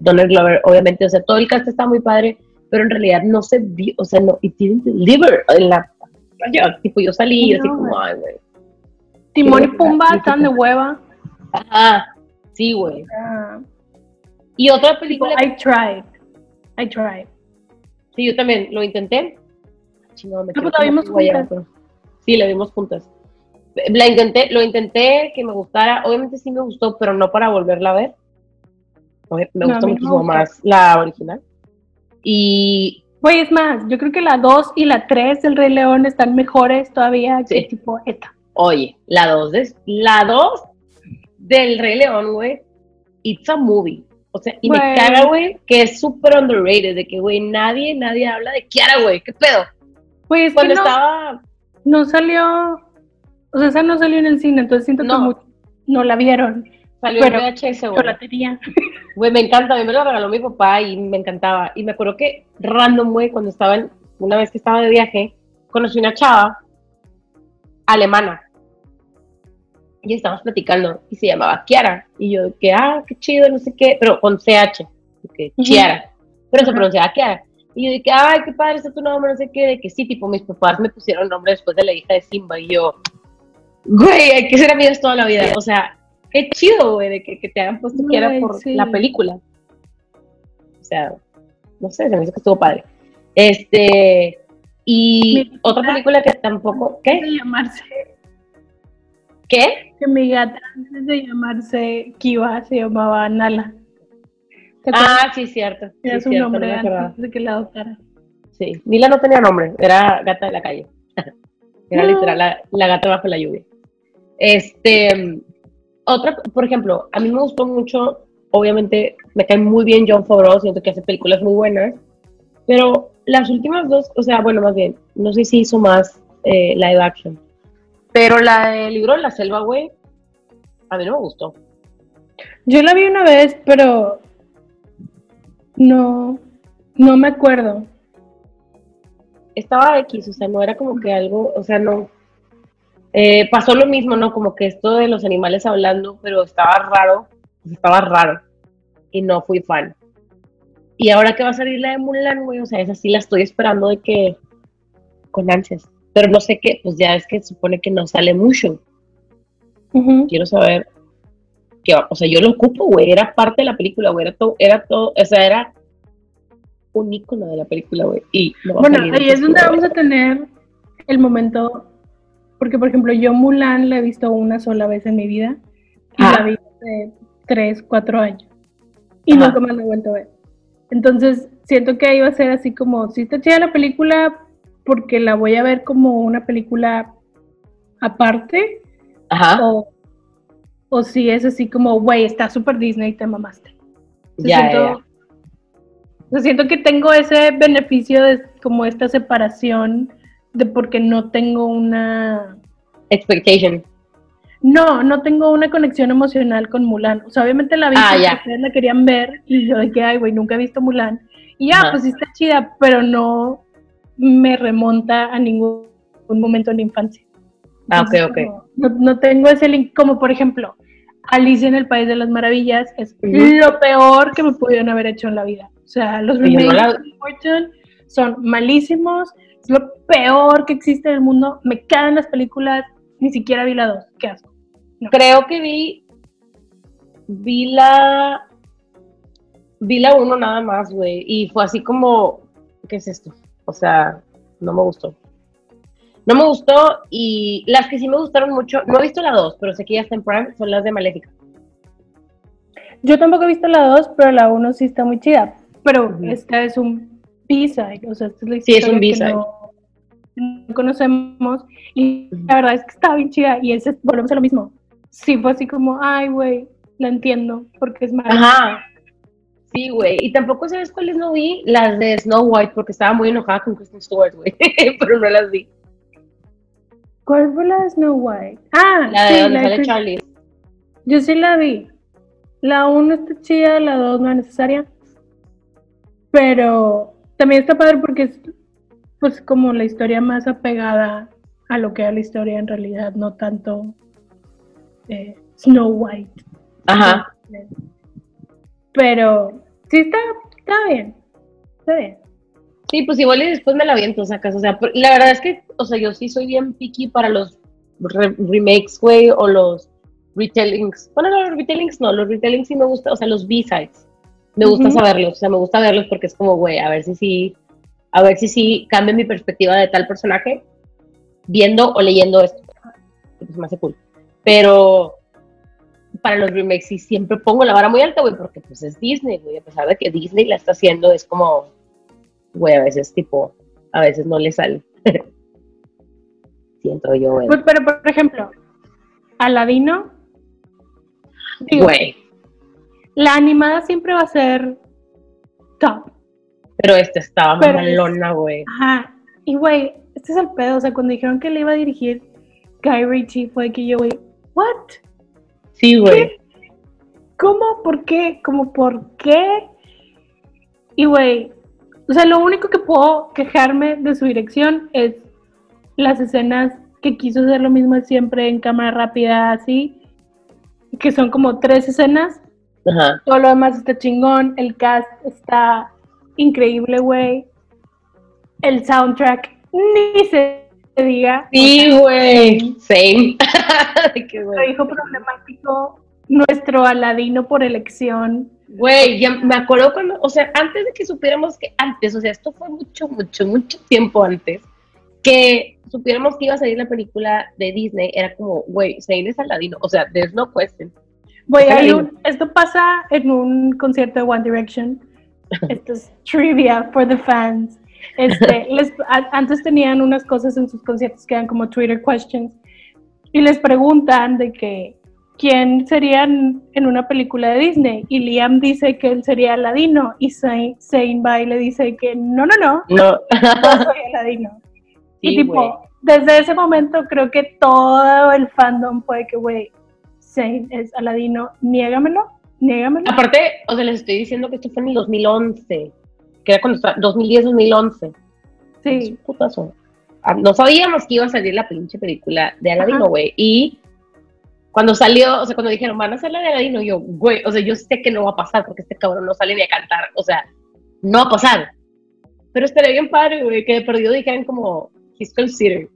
Donald Glover, obviamente, o sea, todo el cast está muy padre, pero en realidad no se vio, o sea, no, it didn't deliver en la, yo, tipo, yo salí así como, ay, güey, Timón y Pumba están de hueva. ajá, sí, güey, Ah, y otra tipo, película I tried. I tried. Sí, yo también lo intenté. Chingado, me pues la vimos juntas. Sí, la vimos juntas. La intenté, lo intenté que me gustara. Obviamente sí me gustó, pero no para volverla a ver. Me gustó no muchísimo más la original. Y Güey, es más, yo creo que la 2 y la 3 del Rey León están mejores todavía que Sí. tipo esta. oye, la 2 de, la dos del Rey León, güey. It's a movie. O sea, y Güey. me caga, güey, que es súper underrated. De que, güey, nadie, nadie habla de Kiara, güey. ¿Qué pedo? Güey, es Cuando que no, estaba. no salió, o sea, esa no salió en el cine, entonces siento No. que no la vieron. Salió Pero- en VHS, güey. Güey, me encanta, a mí me lo regaló mi papá y me encantaba. Y me acuerdo que random, güey, cuando estaba en, una vez que estaba de viaje, conocí una chava alemana. Y estábamos platicando y se llamaba Kiara. Y yo, que, ah, qué chido, no sé qué, pero con CH, que Ujú. Chiara. Pero se pronunciaba Kiara. Y yo dije, ay, qué padre está tu nombre, no sé qué, de que sí, tipo, mis papás me pusieron nombre después de la hija de Simba. Y yo, güey, hay que ser amigos toda la vida. O sea, qué chido, güey, de que, que te hayan puesto Güey, por sí. la película. O sea, no sé, se me hizo que estuvo padre. Este, y Mi otra gata- película que tampoco, ¿qué? de llamarse, ¿Qué? que mi gata antes de llamarse Kiva se llamaba Nala. Ah, sí, cierto. Sí, Era su cierto, no nombre antes de que la adoptara. Sí, Mila no tenía nombre, era gata de la calle. Era No. literal la, la gata bajo la lluvia. Este, otra, por ejemplo, a mí me gustó mucho, obviamente me cae muy bien John Favreau, siento que hace películas muy buenas, pero las últimas dos, o sea, bueno, más bien, no sé si hizo más eh, live action, pero la del libro de la selva, güey, a mí no me gustó. Yo la vi una vez, pero no, no me acuerdo. estaba X, o sea, no era como que algo, o sea, no. Eh, pasó lo mismo, ¿no? Como que esto de los animales hablando, pero estaba raro, estaba raro. Y no fui fan. Y ahora que va a salir la de Mulan, güey, o sea, esa sí la estoy esperando de que. con ansias. Pero no sé qué, pues ya es que supone que no sale mucho. Quiero saber. va- o sea, yo lo ocupo, güey, era parte de la película, güey, era todo, era todo, o sea, era un ícono de la película, güey. Y no Bueno, ahí es donde vamos a tener el momento, porque por ejemplo yo Mulan la he visto una sola vez en mi vida y Ah. la vi hace 3, 4 años y Ajá. nunca más la he vuelto a ver. Entonces siento que ahí va a ser así como, si está chida la película, porque la voy a ver como una película aparte, Ajá. o, o si es así como, güey, está super Disney, te mamaste. Ya, siento, ya, siento que tengo ese beneficio de como esta separación de porque no tengo una Expectation. no, no tengo una conexión emocional con Mulan. O sea, obviamente la vi Ah, porque ustedes la querían ver y yo de que, ay, güey, nunca he visto Mulan. Y ya, Ajá. pues sí está chida, pero no me remonta a ningún momento en la infancia. Ah, ok, Entonces, ok. No, no tengo ese link, como por ejemplo, Alicia en el País de las Maravillas es lo peor que me pudieron haber hecho en la vida. O sea, los no remakes la- de Burton son malísimos, lo peor que existe en el mundo. Me caen las películas, ni siquiera vi la dos. Qué asco. Creo que vi. Vi la. Vi la uno nada más, güey. Y fue así como. ¿Qué es esto? O sea, no me gustó. No me gustó. Y las que sí me gustaron mucho. No he visto la dos, pero sé que ya está en Prime. Son las de Maléfica. Yo tampoco he visto la 2, pero la 1 sí está muy chida. Pero esta es un B-side, o sea, esta es la Sí, es un B-side. no conocemos. Y la verdad es que está bien chida. Y ese, volvemos a lo mismo. Sí, fue así como, ay, güey, la entiendo, porque es mala. Ajá. Sí, güey. Y tampoco sabes cuáles no vi. Las de Snow White, porque estaba muy enojada con Kristen Stewart, güey. pero no las vi. ¿Cuál fue la de Snow White? Ah, La de sí, donde la sale Charlie. Yo sí la vi. La 1 está chida, la 2 no es necesaria. Pero también está padre porque es pues como la historia más apegada a lo que era la historia en realidad, no tanto eh, Snow White. Ajá. Pero sí está, está bien. Está bien. Sí, pues igual y después me la aviento, sacas. O sea, la verdad es que, o sea, yo sí soy bien picky para los re- remakes, güey, o los retellings. Bueno, no, los retellings no, los retellings sí me gusta, o sea, los B-sides. Me gusta Ujú. saberlos, o sea, me gusta verlos porque es como, güey, a ver si sí, a ver si sí cambia mi perspectiva de tal personaje viendo o leyendo esto. Pues me hace cool. Pero para los remakes sí siempre pongo la vara muy alta, güey, porque pues es Disney, güey, a pesar de que Disney la está haciendo, es como, güey, a veces tipo, a veces no le sale. Siento yo, güey. Pues, pero por ejemplo, Aladino, Güey, la animada siempre va a ser top. Pero esta estaba Pero es- malona, güey. Ajá. Y güey, este es el pedo. O sea, cuando dijeron que le iba a dirigir Guy Ritchie, fue que yo, güey, ¿what? Sí, güey. ¿Cómo? ¿Por qué? ¿Cómo por qué? Y güey, o sea, lo único que puedo quejarme de su dirección es las escenas que quiso hacer lo mismo siempre en cámara rápida, así, que son como tres escenas. Ajá. Todo lo demás está chingón, el cast está increíble, güey. El soundtrack, ni se diga. Sí, güey. Same. Qué Nuestro güey. hijo problemático, nuestro Aladino por elección. Güey, ya me acuerdo cuando, o sea, antes de que supiéramos que antes, o sea, esto fue mucho, mucho, mucho tiempo antes, que supiéramos que iba a salir la película de Disney, era como, güey, Zayn es Aladino, o sea, there's no question. Güey, esto pasa en un concierto de One Direction. Esto es trivia for the fans. Este, les- a- antes tenían unas cosas en sus conciertos que eran como Twitter questions y les preguntan de que quién serían en una película de Disney y Liam dice que él sería Aladino y Zayn Zayn va y le dice que no, no, no, No. no soy Aladino. y Sí, tipo, güey. desde ese momento creo que todo el fandom fue que, güey, Zayn es Aladino, niégamelo, Aparte, o sea, les estoy diciendo que esto fue en el 2011, que era cuando estaba, 2010-2011. Sí, putazo. Ah, No sabíamos que iba a salir la pinche película de Aladino, güey. Y cuando salió, o sea, cuando dijeron, van a hacer la de Aladino, yo, güey, o sea, yo sé que no va a pasar porque este cabrón no sale ni a cantar. O sea, no va a pasar. Pero estaría bien padre, güey, que de perdido dijeran como, he's considered.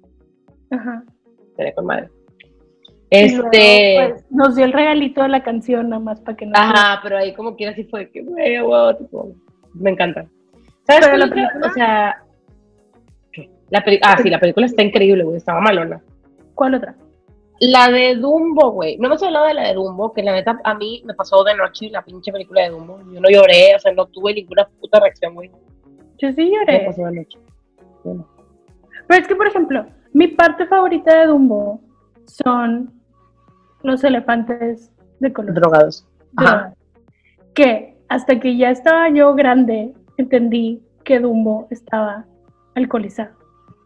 ajá. Estaría con madre. Y luego, Este. pues, nos dio el regalito de la canción nada más para que no. Ajá, pero ahí como quiera sí fue que, güey, wow, tipo, me encanta. ¿Sabes Pero la película- O sea, ¿qué? La peli- ah, sí, la película está increíble, güey, estaba malona. ¿Cuál otra? La de Dumbo, güey. No hemos hablado de la de Dumbo, que la neta a mí me pasó de noche la pinche película de Dumbo. Yo no lloré, o sea, no tuve ninguna puta reacción, güey. Yo sí Me lloré. pasó de noche. Bueno. Pero es que, por ejemplo, mi parte favorita de Dumbo son los elefantes de color. Drogados. Ajá. Que hasta que ya estaba yo grande, entendí que Dumbo estaba alcoholizado.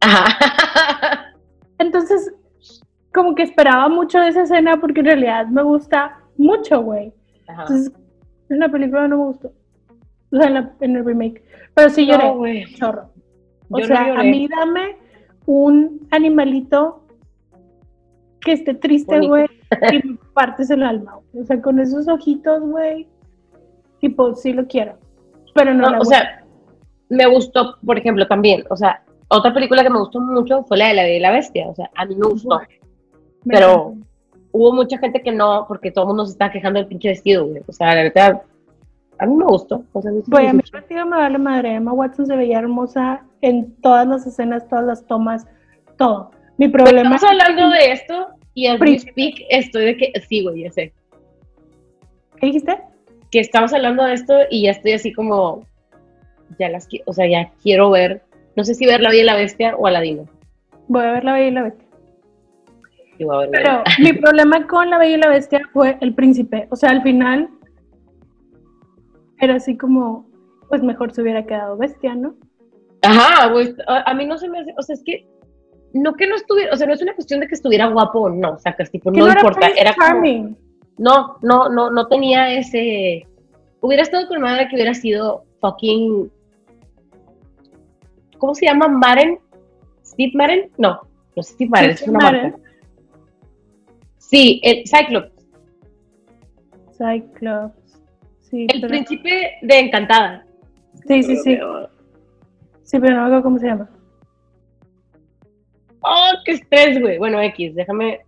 Ajá. Entonces, como que esperaba mucho de esa escena porque en realidad me gusta mucho, güey. Ajá. Entonces, en la película no me gustó. O sea, en, la- en el remake. Pero sí lloré, No, güey. chorro. O Yo no sea, a mí dame un animalito que esté triste, güey, y me partes el alma. O sea, con esos ojitos, güey, tipo, sí lo quiero. Pero no, No, la o sea, me gustó, por ejemplo, también, o sea, otra película que me gustó mucho fue la de la Bella y la Bestia, o sea, a mí me gustó. pero-. Hubo mucha gente que no, porque todo el mundo se estaba quejando del pinche vestido, güey. O sea, la verdad, a mí me gustó. O sea, Güey, me a mí el vestido me vale madre. Emma Watson se veía hermosa en todas las escenas, todas las tomas, todo. Mi problema estamos hablando de esto y al speak estoy de que, sí, güey, ya sé. ¿Qué dijiste? Que estamos hablando de esto y ya estoy así como, ya las quiero, o sea, ya quiero ver, no sé si ver La Bella y la Bestia o Aladino. Voy a ver La Bella y la Bestia. Yo voy a ver Pero mi problema con La Bella y la Bestia fue el príncipe. O sea, al final era así como, pues mejor se hubiera quedado bestia, ¿no? Ajá, a, a mí no se me hace, o sea, es que no que no estuviera, o sea, no es una cuestión de que estuviera guapo o no, sacas, tipo, Que no, no era importa, era como, no, no, no, no tenía ese, hubiera estado con madre que hubiera sido fucking, ¿cómo se llama? Maren, Steve Maren, no, no es Steve Maren, es una marca. Sí, el Cyclops, Cyclops. Sí, el pero- príncipe de Encantada. sí, sí, sí. Sí, pero no me acuerdo cómo se llama. Oh, qué estrés, güey. Bueno, X, déjame,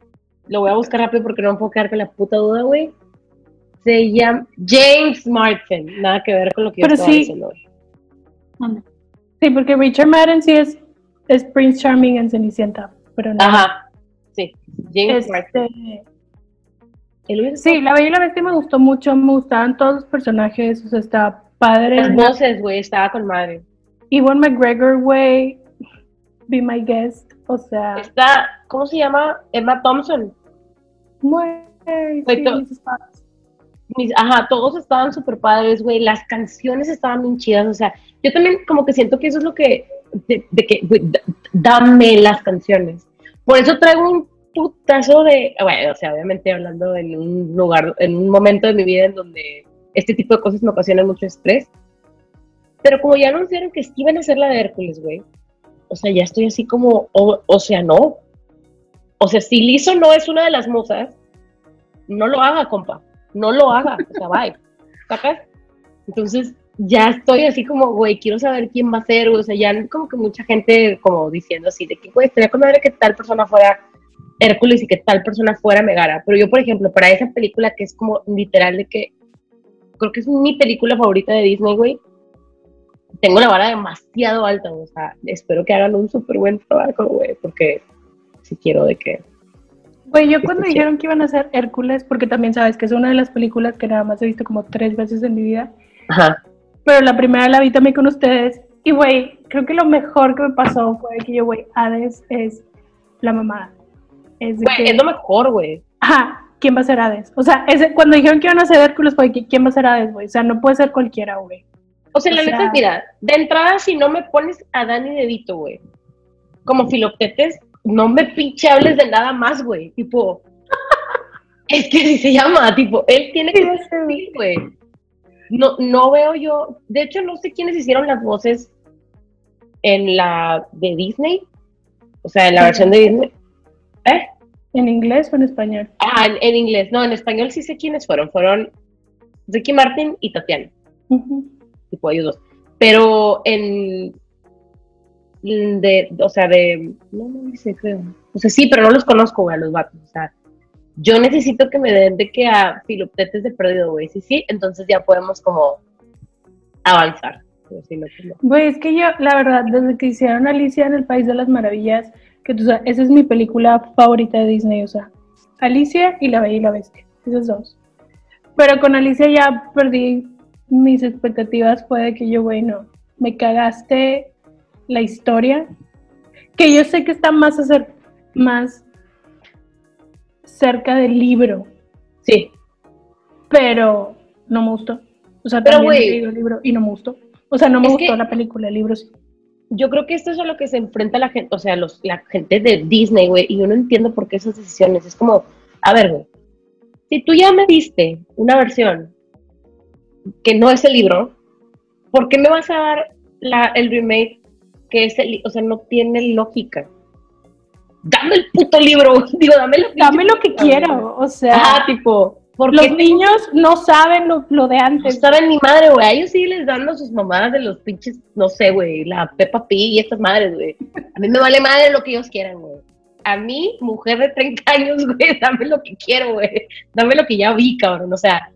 lo voy a buscar rápido porque no me puedo quedar con la puta duda, güey. Se llama James Martin, nada que ver con lo que yo estaba sí. diciendo, güey. Sí, porque Richard Madden sí es, es Prince Charming en Cenicienta, pero no. Ajá, sí, James Martin. Este, El único- sí, La Bella y la Bestia me gustó mucho, me gustaban todos los personajes, o sea, está padre. Las voces, güey, estaba con madre. Ewan McGregor, güey, Be My Guest, o sea, Está, ¿cómo se llama? Emma Thompson. güey, sí, to- mis ajá, todos estaban súper padres, güey. Las canciones estaban bien chidas. O sea, yo también como que siento que eso es lo que, de, de que, güey, dame las canciones. Por eso traigo un putazo de, bueno, o sea, obviamente hablando en un lugar, en un momento de mi vida en donde este tipo de cosas me ocasionan mucho estrés. Pero como ya anunciaron que sí iban a hacer la de Hércules, güey. O sea, ya estoy así como, o, o sea, no. O sea, si Lizo no es una de las musas, no lo haga, compa. No lo haga. O sea, bye. ¿Sacas? Entonces, ya estoy así como, güey, quiero saber quién va a ser. O sea, ya como que mucha gente como diciendo así, de que, güey, estaría con madre que tal persona fuera Hércules y que tal persona fuera Megara. Pero yo, por ejemplo, para esa película que es como literal de que, creo que es mi película favorita de Disney, güey, tengo la vara demasiado alta, o sea, espero que hagan un súper buen trabajo, güey, porque si quiero de que... Güey, yo cuando dijeron que iban a hacer Hércules, porque también sabes que es una de las películas que nada más he visto como tres veces en mi vida, Ajá. pero la primera la vi también con ustedes, y güey, creo que lo mejor que me pasó fue que yo, güey, Hades es la. Es de Güey, que, es lo mejor, güey. ajá, ¿quién va a ser Hades? O sea, ese, cuando dijeron que iban a hacer Hércules, fue que, ¿quién va a ser Hades, güey? O sea, no puede ser cualquiera, güey. O sea, O la sea- neta, mira, de entrada, si no me pones a Dani De Vito, güey, como filoptetes, no me pinche hables de nada más, güey. Tipo, es que así se llama, tipo, él tiene que ser así, güey. No, no veo yo, de hecho, no sé quiénes hicieron las voces en la de Disney, o sea, en la versión de Disney. ¿Eh? ¿En inglés o en español? Ah, en, en inglés, no, en español sí sé quiénes fueron, fueron Ricky Martin y Tatiana. Ujú. Tipo ellos dos. Pero en de, o sea, de no, no sé, creo. O sea, sí, pero no los conozco, güey, a los vatos. O sea, yo necesito que me den de que a filoptetes de perdido, güey. Sí, sí, entonces ya podemos como avanzar. Pues. Güey, es que yo, la verdad, desde que hicieron Alicia en el País de las Maravillas, que tú sabes, esa es mi película favorita de Disney, o sea, Alicia y La Bella y la Bestia, esas dos. Pero con Alicia ya perdí mis expectativas, fue de que yo, güey, no, me cagaste la historia, que yo sé que está más, acer- más cerca del libro, Sí, pero no me gustó. O sea, Pero, güey, el libro y no me gustó. O sea, no me gustó que- la película, el libro sí. yo creo que esto es a lo que se enfrenta la gente, o sea, los, la gente de Disney, güey, y yo no entiendo por qué esas decisiones. Es como, a ver, güey, si tú ya me diste una versión que no es el libro, ¿por qué me vas a dar la, el remake que es el, o sea, no tiene lógica? Dame el puto libro, digo, dame lo Dame lo que quiero, o sea, Ajá, tipo, ¿por los niños no saben lo, lo de no antes. saben ni madre, güey. A ellos sí les dan a sus mamadas de los pinches, no sé, güey, la Peppa Pig y estas madres, güey. A mí me vale madre lo que ellos quieran, güey. A mí, mujer de 30 años, güey, dame lo que quiero, güey. Dame lo que ya vi, cabrón. O sea,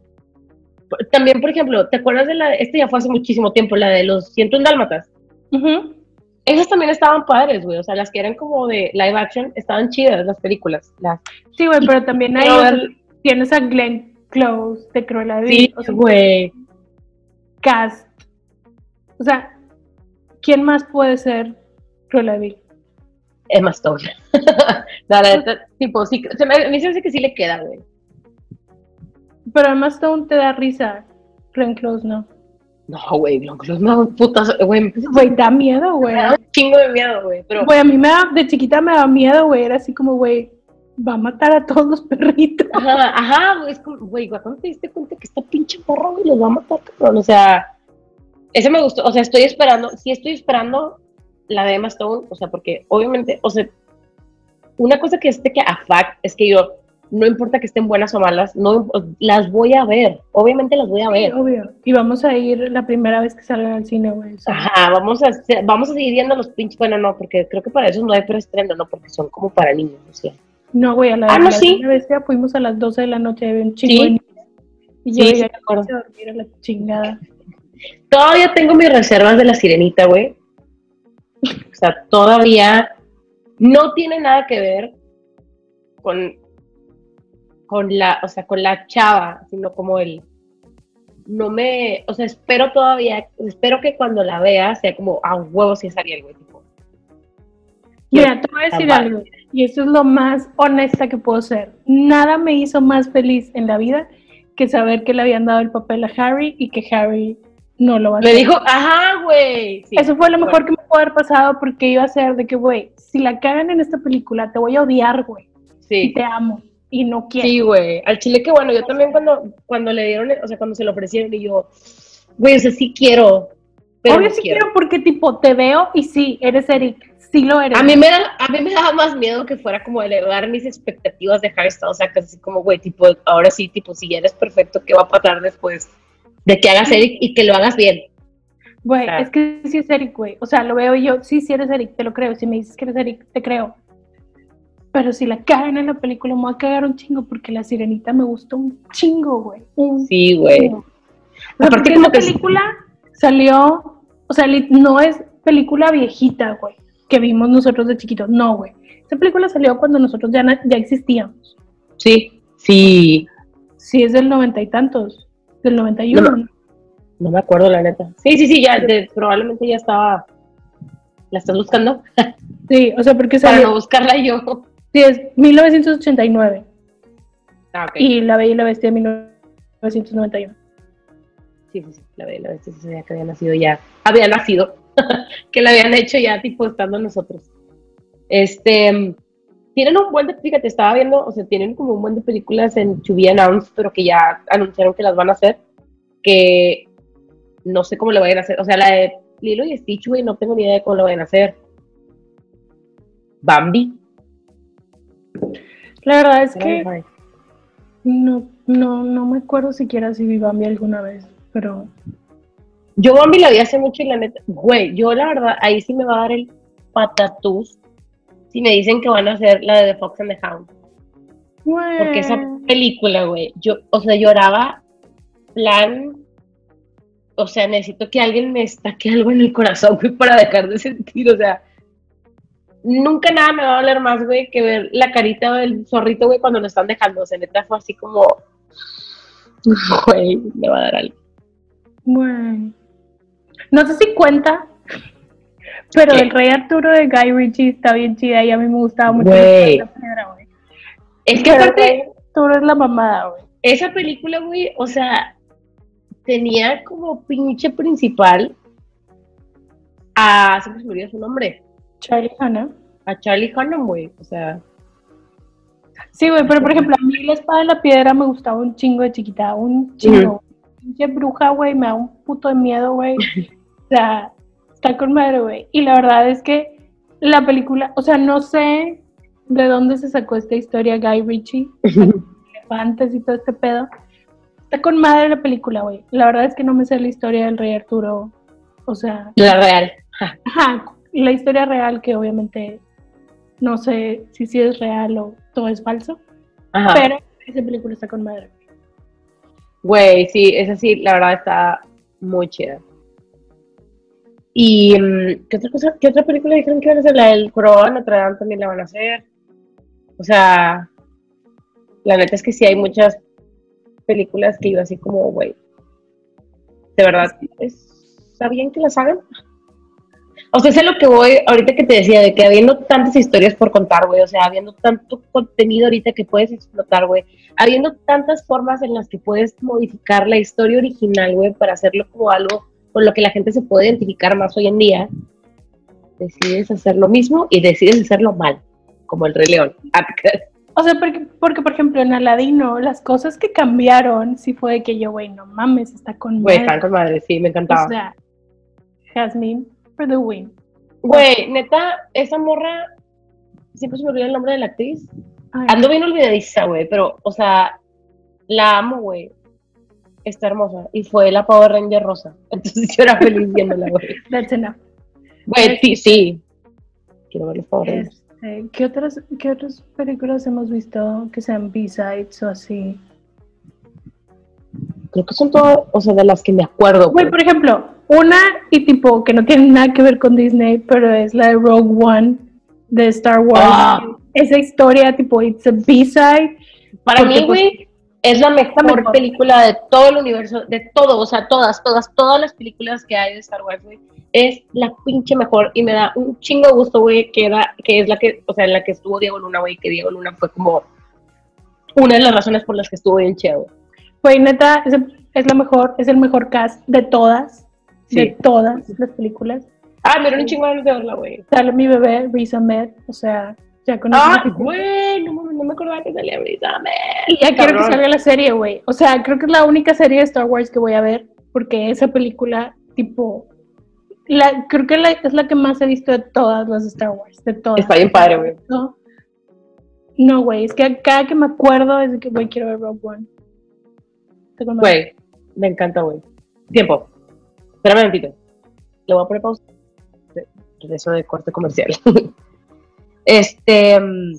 también, por ejemplo, ¿te acuerdas de la, este ya fue hace muchísimo tiempo, la de los 101 dálmatas? Ujú. Esas también estaban padres, güey. O sea, las que eran como de live action, estaban chidas las películas. Las, Sí, güey, pero también hay, Pero tienes a Glenn Close de Cruella de sí, Vil, o sea, güey. cast. O sea, ¿quién más puede ser Cruella de Vil? Emma Stone. La neta, tipo, sí, se me, a mí se me hace que sí le queda, güey. Pero además Stone te da risa, Close no. No, güey, me dan putas, güey, Güey, da miedo, güey. me da un chingo de miedo, güey, pero Güey, a mí me da, de chiquita me da miedo, güey. Era así como, güey, va a matar a todos los perritos. Ajá, ajá, güey, es como, güey, ¿cuándo te diste cuenta que esta pinche porra, güey, los va a matar, cabrón? O sea, ese me gustó, o sea, estoy esperando, sí estoy esperando la de Emma Stone, o sea, porque obviamente, o sea, una cosa que este que a fact es que yo, no importa que estén buenas o malas, no, las voy a ver, obviamente las voy a ver. Obvio. Y vamos a ir la primera vez que salgan al cine, güey. Ajá, vamos a, vamos a seguir viendo los pinches, bueno, no, porque creo que para eso no hay preestreno, no, porque son como para niños, o sea. No, güey, a la, Ah, no, la sí. primera vez que fuimos a las 12 de la noche, había un chingo Sí. Y yo sí, ya me acuerdo. quise dormir a la chingada. Todavía tengo mis reservas de la sirenita, güey. O sea, todavía no tiene nada que ver con, con la, o sea, con la chava, sino como el no me, o sea, espero todavía, espero que cuando la vea sea como a huevos si es Ariel, güey, tipo. Mira, te voy a decir algo, y esto es lo más honesta que puedo ser. Nada me hizo más feliz en la vida que saber que le habían dado el papel a Harry y que Harry no lo va a hacer. dijo, ajá, güey. Sí, Eso fue lo mejor bueno, que me pudo haber pasado porque iba a ser de que, güey, si la cagan en esta película, te voy a odiar, güey. Y Sí, te amo. Y no quiero. sí, güey. Al chile que bueno, yo también cuando, cuando le dieron, o sea, cuando se lo ofrecieron y yo, güey, o sea, sí quiero. Pero Obvio no sí quiero porque, tipo, te veo y sí, eres Eric. Sí lo eres. A mí, me da, a mí me daba más miedo que fuera como elevar mis expectativas de Harry Styles, o sea, casi como, güey, tipo, ahora sí, tipo, si ya eres perfecto, ¿qué va a pasar después? De que hagas Eric y que lo hagas bien. Güey, Claro. es que sí es Eric, güey. O sea, lo veo y yo, sí, sí eres Eric, te lo creo. Si me dices que eres Eric, te creo. Pero si la cagan en la película, me voy a cagar un chingo porque la sirenita me gustó un chingo, güey. Un Sí, güey. Aparte porque como esa que- película salió, o sea, no es película viejita, güey, que vimos nosotros de chiquitos. No, güey. Esa película salió cuando nosotros ya, ya existíamos. Sí, sí. Sí, es del noventa y tantos, del 91. No, no. No me acuerdo, la neta. Sí, sí, sí, ya, de- probablemente ya estaba. ¿La estás buscando? Sí, o sea, porque Para salió, no buscarla yo. Sí, es 1989 Ah, y La Bella y la Bestia de 1991. Sí, sí, sí, la veía, la veía, sí sabía que había nacido ya. Había nacido. que la habían hecho ya, tipo, estando nosotros. Este. Tienen un buen de, fíjate, estaba viendo, o sea, tienen como un buen de películas en To Be Announced, pero que ya anunciaron que las van a hacer, que no sé cómo le vayan a hacer. O sea, la de Lilo y Stitch, güey, no tengo ni idea de cómo lo vayan a hacer. Bambi. La verdad es que no, no, no me acuerdo siquiera si vi Bambi alguna vez, pero Yo Bambi la vi hace mucho y la neta, güey, yo la verdad, ahí sí me va a dar el patatús si me dicen que van a hacer la de The Fox and the Hound. Porque esa película, güey, yo, o sea, lloraba, plan, o sea, necesito que alguien me estaque algo en el corazón, güey, para dejar de sentir, o sea, nunca nada me va a doler más, güey, que ver la carita del zorrito, güey, cuando lo están dejando, o sea, neta fue así como, güey, me va a dar algo. Bueno. No sé si cuenta, pero ¿Qué? el Rey Arturo de Guy Ritchie está bien chida y a mí me gustaba mucho. Güey. la piedra, güey. Es que Pero el aparte, Rey Arturo es la mamada, güey. esa película, güey, o sea, tenía como pinche principal a, siempre se me olvida su nombre, Charlie Hanna. a Charlie Hunnam, güey, o sea, Sí, güey, pero por ejemplo, a mí la espada de la piedra me gustaba un chingo de chiquita, un chingo. Pinche bruja, güey, me da un puto de miedo, güey. O sea, está con madre, güey. Y la verdad es que la película, o sea, no sé de dónde se sacó esta historia Guy Ritchie, elefantes y todo este pedo. Está con madre la película, güey. La verdad es que no me sé la historia del rey Arturo. O sea, la real. ajá, la historia real que obviamente no sé si sí es real o todo es falso. Ajá. Pero esa película está con madre. Güey, sí, esa sí, la verdad está muy chida. Y, mm, ¿qué otra cosa, qué otra película dijeron que iban a hacer? La del de Notre Dame también la van a hacer. O sea, la neta es que sí hay muchas películas que yo así como, güey, de verdad, ¿está bien que las hagan? O sea, sé lo que voy, ahorita que te decía, de que habiendo tantas historias por contar, güey, o sea, habiendo tanto contenido ahorita que puedes explotar, güey, habiendo tantas formas en las que puedes modificar la historia original, güey, para hacerlo como algo con lo que la gente se puede identificar más hoy en día, decides hacer lo mismo y decides hacerlo mal, como el Rey León. Ah, O sea, porque, porque por ejemplo en Aladino, las cosas que cambiaron, sí fue de que yo, güey, no mames, está con Güey, madre. están con madre, sí, me O encantaba. sea, Jasmine for the win. Güey, neta, esa morra, siempre se me olvida el nombre de la actriz. Ay, Ando bien olvidadiza, güey, pero, o sea, la amo, güey. Está hermosa. Y fue la Power Ranger rosa. Entonces yo era feliz viéndola, güey. that's enough. Güey, sí, sí. Quiero ver los Power Rangers. Este, ¿qué, otras, ¿Qué otras películas hemos visto que sean B-sides o así? Creo que son todas, o sea, de las que me acuerdo. Güey, por ejemplo, una y tipo que no tiene nada que ver con Disney, pero es la de Rogue One de Star Wars. Ah. Esa historia, tipo, it's a B-side. Para porque, mí, pues, güey, es la mejor, mejor. película de todo el universo, de todo, o sea, todas, todas, todas las películas que hay de Star Wars, güey. Es la pinche mejor y me da un chingo de gusto, güey, que era, que es la que, o sea, en la que estuvo Diego Luna, güey, que Diego Luna fue como una de las razones por las que estuvo bien chido. Güey, neta, es, es la mejor, es el mejor cast de todas, de todas las películas. Ah, me dieron un chingo de verla, güey. Sale mi bebé, Riz Ahmed, o sea, ya con Ah, güey, no, no me acordaba que salía Brisa, Y ya quiero que salga la serie, güey. O sea, creo que es la única serie de Star Wars que voy a ver, porque esa película, tipo, la, creo que la- es la que más he visto de todas las de Star Wars, de todas. Está bien padre, güey. ¿No? No, güey, es que cada que me acuerdo es de que, güey, quiero ver Rogue One. Güey, me encanta, güey. Tiempo. Espérame un momentito. Le voy a poner pausa. Regreso de corte comercial. este. mm,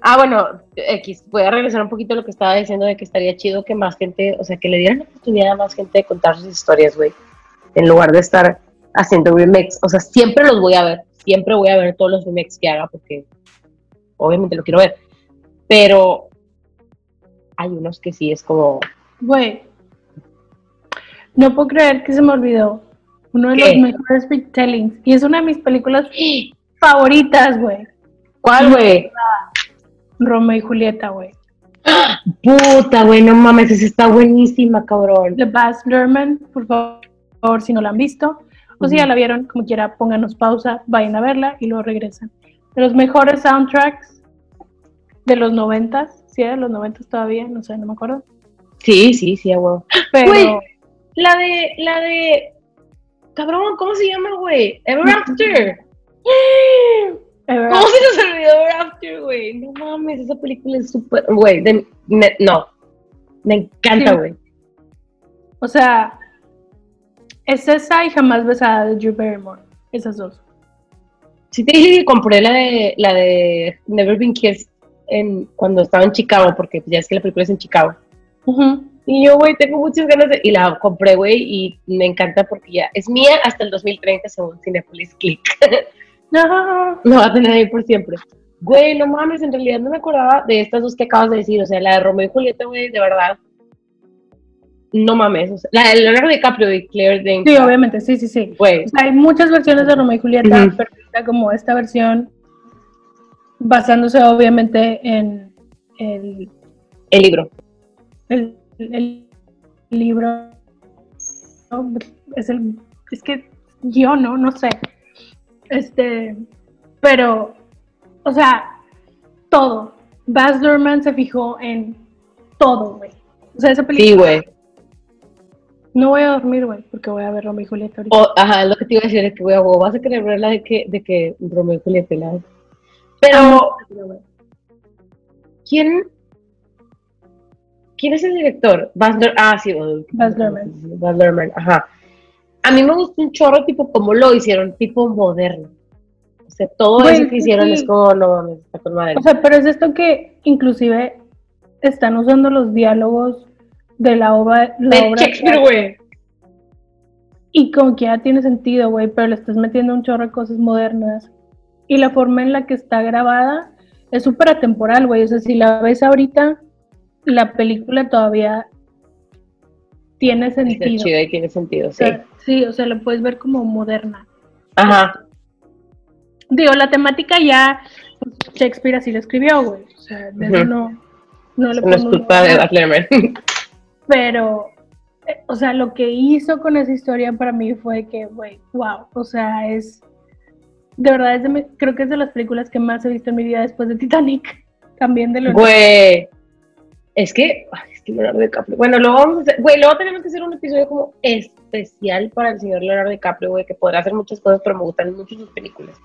Ah, bueno, X, voy a regresar un poquito a lo que estaba diciendo de que estaría chido que más gente, o sea, que le dieran la oportunidad a más gente de contar sus historias, güey. En lugar de estar haciendo remakes. O sea, siempre los voy a ver. Siempre voy a ver todos los remakes que haga porque obviamente lo quiero ver. Pero hay unos que sí es como. Güey, no puedo creer que se me olvidó uno de ¿Qué? los mejores big tellings. Y es una de mis películas favoritas, güey. ¿Cuál, güey? Romeo y Julieta, güey. Puta, güey, no mames, esa está buenísima, cabrón. The Baz Luhrmann, por favor, si no la han visto. O si ya la vieron, como quiera, pónganos pausa, vayan a verla y luego regresan. De los mejores soundtracks de los noventas, De los noventas todavía, no sé, no me acuerdo. Sí, sí, sí, a huevo. Pero, Güey. La de, la de. Cabrón, ¿cómo se llama, güey? Ever After. Ever ¿Cómo se nos olvidó Ever After, güey? No mames, esa película es súper. Güey, de- ne- no. Me encanta, Sí. güey. O sea, es esa y jamás besada de Drew Barrymore. Esas dos. Sí te dije que compré la de, la de Never Been Kissed en, cuando estaba en Chicago, porque ya es que la película es en Chicago. Y yo, güey, tengo muchas ganas de... Y la compré, güey, y me encanta porque ya es mía hasta el 2030 según Cinepolis Click. No. no va a tener ahí por siempre. Güey, no mames, en realidad no me acordaba de estas dos que acabas de decir. O sea, la de Romeo y Julieta, güey, de verdad. No mames. O sea, la de Leonardo DiCaprio y Claire Danes. Sí, obviamente, sí, sí, sí. Güey, O sea, hay muchas versiones de Romeo y Julieta, Ujú. pero está como esta versión, basándose obviamente en el, el libro. el, el libro. Es el. Es que yo no, no sé. Este. Pero, o sea, todo. Baz Luhrmann se fijó en todo, güey. O sea, esa película. Sí, güey. No voy a dormir, güey, porque voy a ver Romeo y Julieta ahorita. O, ajá, lo que te iba a decir es que, güey, güey, vas a querer ver la de que, de que Romeo y Julieta. la- Pero, ¿quién, ¿quién es el director? Baz ah, sí, Baz Luhrmann. Baz Luhrmann, ajá. A mí me gusta un chorro, tipo, como lo hicieron, tipo moderno. O sea, todo eso que hicieron sí. es como, no está con madre. O sea, pero es esto que inclusive están usando los diálogos de la obra, la de obra Shakespeare, güey. y como que ya tiene sentido, güey, pero le estás metiendo un chorro de cosas modernas y la forma en la que está grabada es súper atemporal, güey. O sea, si la ves ahorita, la película todavía tiene Está sentido. chido y tiene sentido, O sí. sea, sí, o sea, la puedes ver como moderna. Ajá. Digo, la temática ya pues, Shakespeare así lo escribió, güey. O sea, de Ujú. no, no le No es culpa de. Pero eh, o sea, lo que hizo con esa historia para mí fue que, güey, wow, o sea, es, de verdad, es de mi- creo que es de las películas que más he visto en mi vida después de Titanic, también de Leonardo. Güey, es que, ay, es que Leonardo DiCaprio. Bueno, luego vamos a hacer, güey, luego tenemos que hacer un episodio como especial para el señor Leonardo DiCaprio, güey, que podrá hacer muchas cosas, pero me gustan mucho sus películas.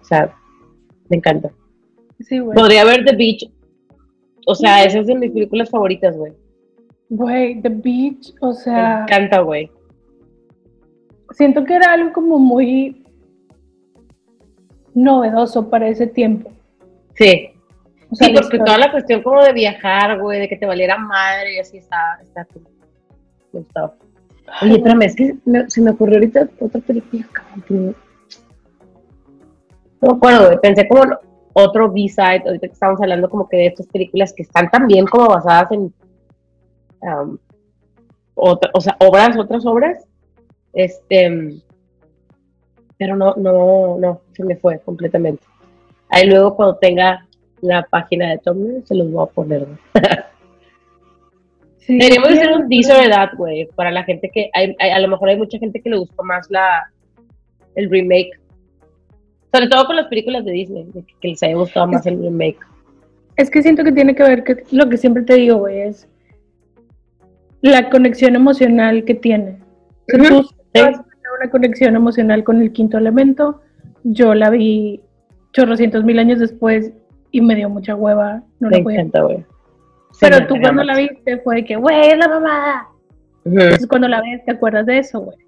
O sea, me encanta. Sí, güey. Podría ver The Beach. O sea, esa es de mis películas favoritas, güey. Güey, The Beach, o Me sea, encanta, güey. siento que era algo como muy novedoso para ese tiempo. Sí. O sea, Sí, porque toda la cuestión como de viajar, güey, de que te valiera madre y así está, está gustaba. Oye, espérame, es que me- se me ocurrió ahorita otra película, cabrón, no- me acuerdo, güey, pensé como otro B-side, ahorita que estamos hablando como que de estas películas que están también como basadas en um, otra- o sea, obras, otras obras, este, pero no, no, no, se me fue completamente. Ahí luego cuando tenga la página de Tumblr se los voy a poner, güey. Sí, Deberíamos hacer un this or that, güey, para la gente que, hay, hay- a lo mejor hay mucha gente que le gustó más la, el remake. Sobre todo con las películas de Disney, que, que les haya gustado más el remake. Es que siento que tiene que ver que lo que siempre te digo, güey, es la conexión emocional que tiene. Tú una conexión emocional con el quinto elemento. Yo la vi chorrocientos mil años después y me dio mucha hueva. No Me encanta, güey. Pero Sí, tú me cuando la viste fue de que, güey, es la mamada. Entonces cuando la ves te acuerdas de eso, güey.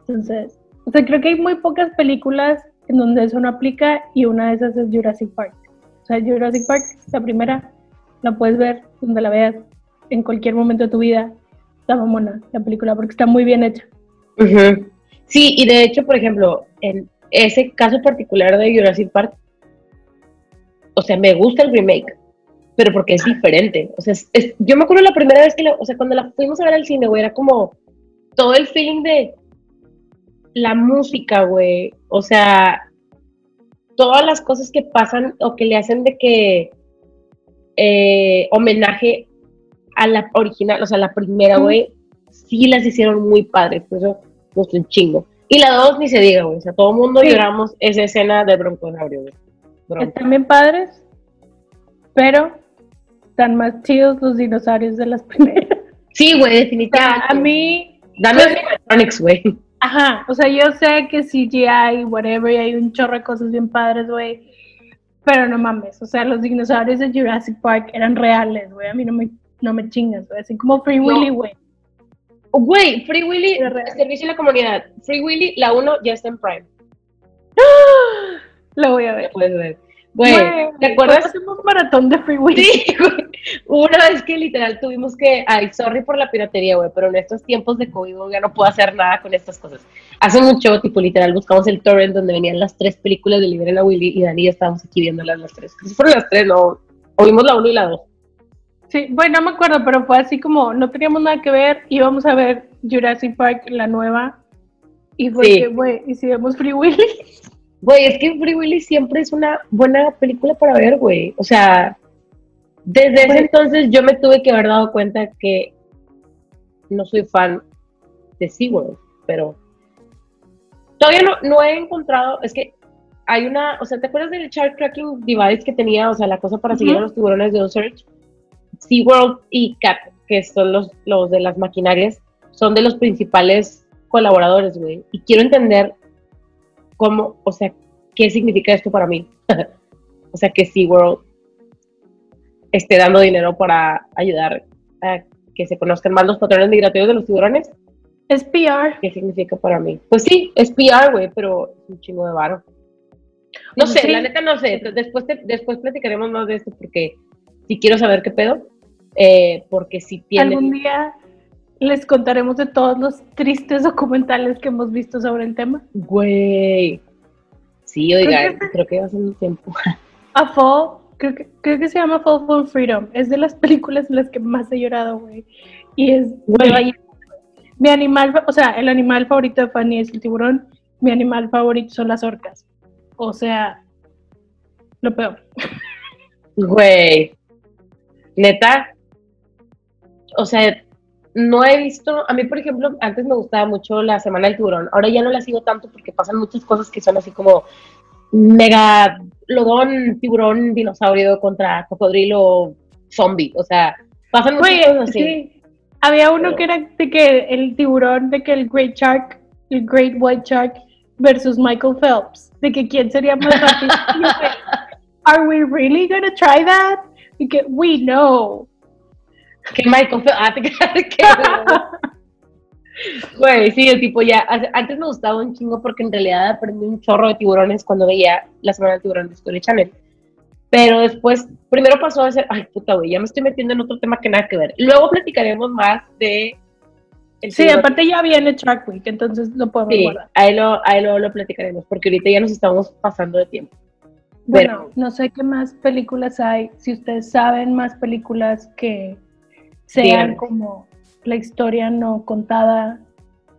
Entonces, o sea, creo que hay muy pocas películas en donde eso no aplica y una de esas es Jurassic Park. O sea, Jurassic Park, la primera, la puedes ver donde la veas en cualquier momento de tu vida. Está mamona la película porque está muy bien hecha. Ujú. Sí, y de hecho, por ejemplo, en ese caso particular de Jurassic Park, o sea, me gusta el remake, pero porque es diferente. O sea, es- es- yo me acuerdo la primera vez que, la, o sea, cuando la fuimos a ver al cine, güey, era como todo el feeling de la música, güey. O sea, todas las cosas que pasan o que le hacen de que eh, homenaje a la original, o sea, la primera, güey, sí las hicieron muy padres, por eso gustó un chingo. Y la dos ni se diga, güey, o sea, todo el mundo Sí. lloramos esa escena de broncosaurio, güey. Bronco. Están bien padres, pero están más chidos los dinosaurios de las primeras. Sí, güey, O sea, definitivamente. a mí, Dame animatronics, güey. Ajá, o sea, yo sé que CGI, whatever, y hay un chorro de cosas bien padres, güey. Pero no mames, o sea, los dinosaurios de Jurassic Park eran reales, güey. A mí no me, no me chingas, güey. Así como Free No. Willy, güey. Güey, Free Willy, servicio a la comunidad. Free Willy, la 1 ya está en Prime. Lo voy a Ya ver. puedes ver. Güey, ¿te acuerdas? Hacemos maratón de Free Willy. Sí, güey. Una vez que literal tuvimos que, ay, sorry por la piratería, güey, pero en estos tiempos de COVID ya no puedo hacer nada con estas cosas. Hace mucho, tipo, literal, buscamos el torrent donde venían las tres películas de Liberen a Willy y Dani y yo estábamos aquí viéndolas las tres. Si fueron las tres, no. O vimos la uno y la dos. Sí, bueno, no me acuerdo, pero fue así como no teníamos nada que ver, íbamos a ver Jurassic Park, la nueva. Y fue Sí. que, güey, y si vemos Free Willy. Güey, es que Free Willy siempre es una buena película para ver, güey. O sea, desde ese entonces yo me tuve que haber dado cuenta que no soy fan de SeaWorld, pero todavía no, no he encontrado, es que hay una, o sea, ¿te acuerdas del Shark Tracking Device que tenía, o sea, la cosa para seguir a los tiburones de Search? SeaWorld y CAT, que son los, los de las maquinarias, son de los principales colaboradores, güey. Y quiero entender cómo, o sea, qué significa esto para mí. o sea, que SeaWorld esté dando dinero para ayudar a que se conozcan más los patrones migratorios de los tiburones. Es PR. ¿Qué significa para mí? Pues sí, es PR, güey, pero es un chingo de varo. No sé, Sí. la neta no sé. Después, te- después platicaremos más de esto porque sí quiero saber qué pedo. eh, porque si tiene... Algún día les contaremos de todos los tristes documentales que hemos visto sobre el tema. Güey. Sí, oiga, Creo que- creo que ser un tiempo. A Fall, creo que, creo que se llama Fall for Freedom. Es de las películas en las que más he llorado, güey. Y es Güey. Mi animal, o sea, el animal favorito de Fanny es el tiburón. Mi animal favorito son las orcas. O sea, lo peor. Güey. Neta. O sea, no he visto, a mí por ejemplo, antes me gustaba mucho la Semana del Tiburón, ahora ya no la sigo tanto porque pasan muchas cosas que son así como mega lodón, tiburón, dinosaurio contra cocodrilo, zombie, o sea, pasan muchas Güey, cosas así. sí. Había uno Pero- que era de que el tiburón, de que el Great Shark, el Great White Shark versus Michael Phelps, de que quién sería más rápido. Are we really gonna try that? Y que we know. Que Michael ah, que Güey, sí, el tipo ya, antes me gustaba un chingo porque en realidad aprendí un chorro de tiburones cuando veía la Semana del Tiburón de Story Channel. Pero después, primero pasó a ser, ay puta, güey, ya me estoy metiendo en otro tema que nada que ver. Luego platicaremos más de... el Sí, tiburón. aparte ya viene Shark Week, entonces lo podemos Sí, guardar. ahí lo, ahí lo, lo platicaremos, porque ahorita ya nos estamos pasando de tiempo. Bueno, Pero- no sé qué más películas hay. Si ustedes saben más películas que sean como la historia no contada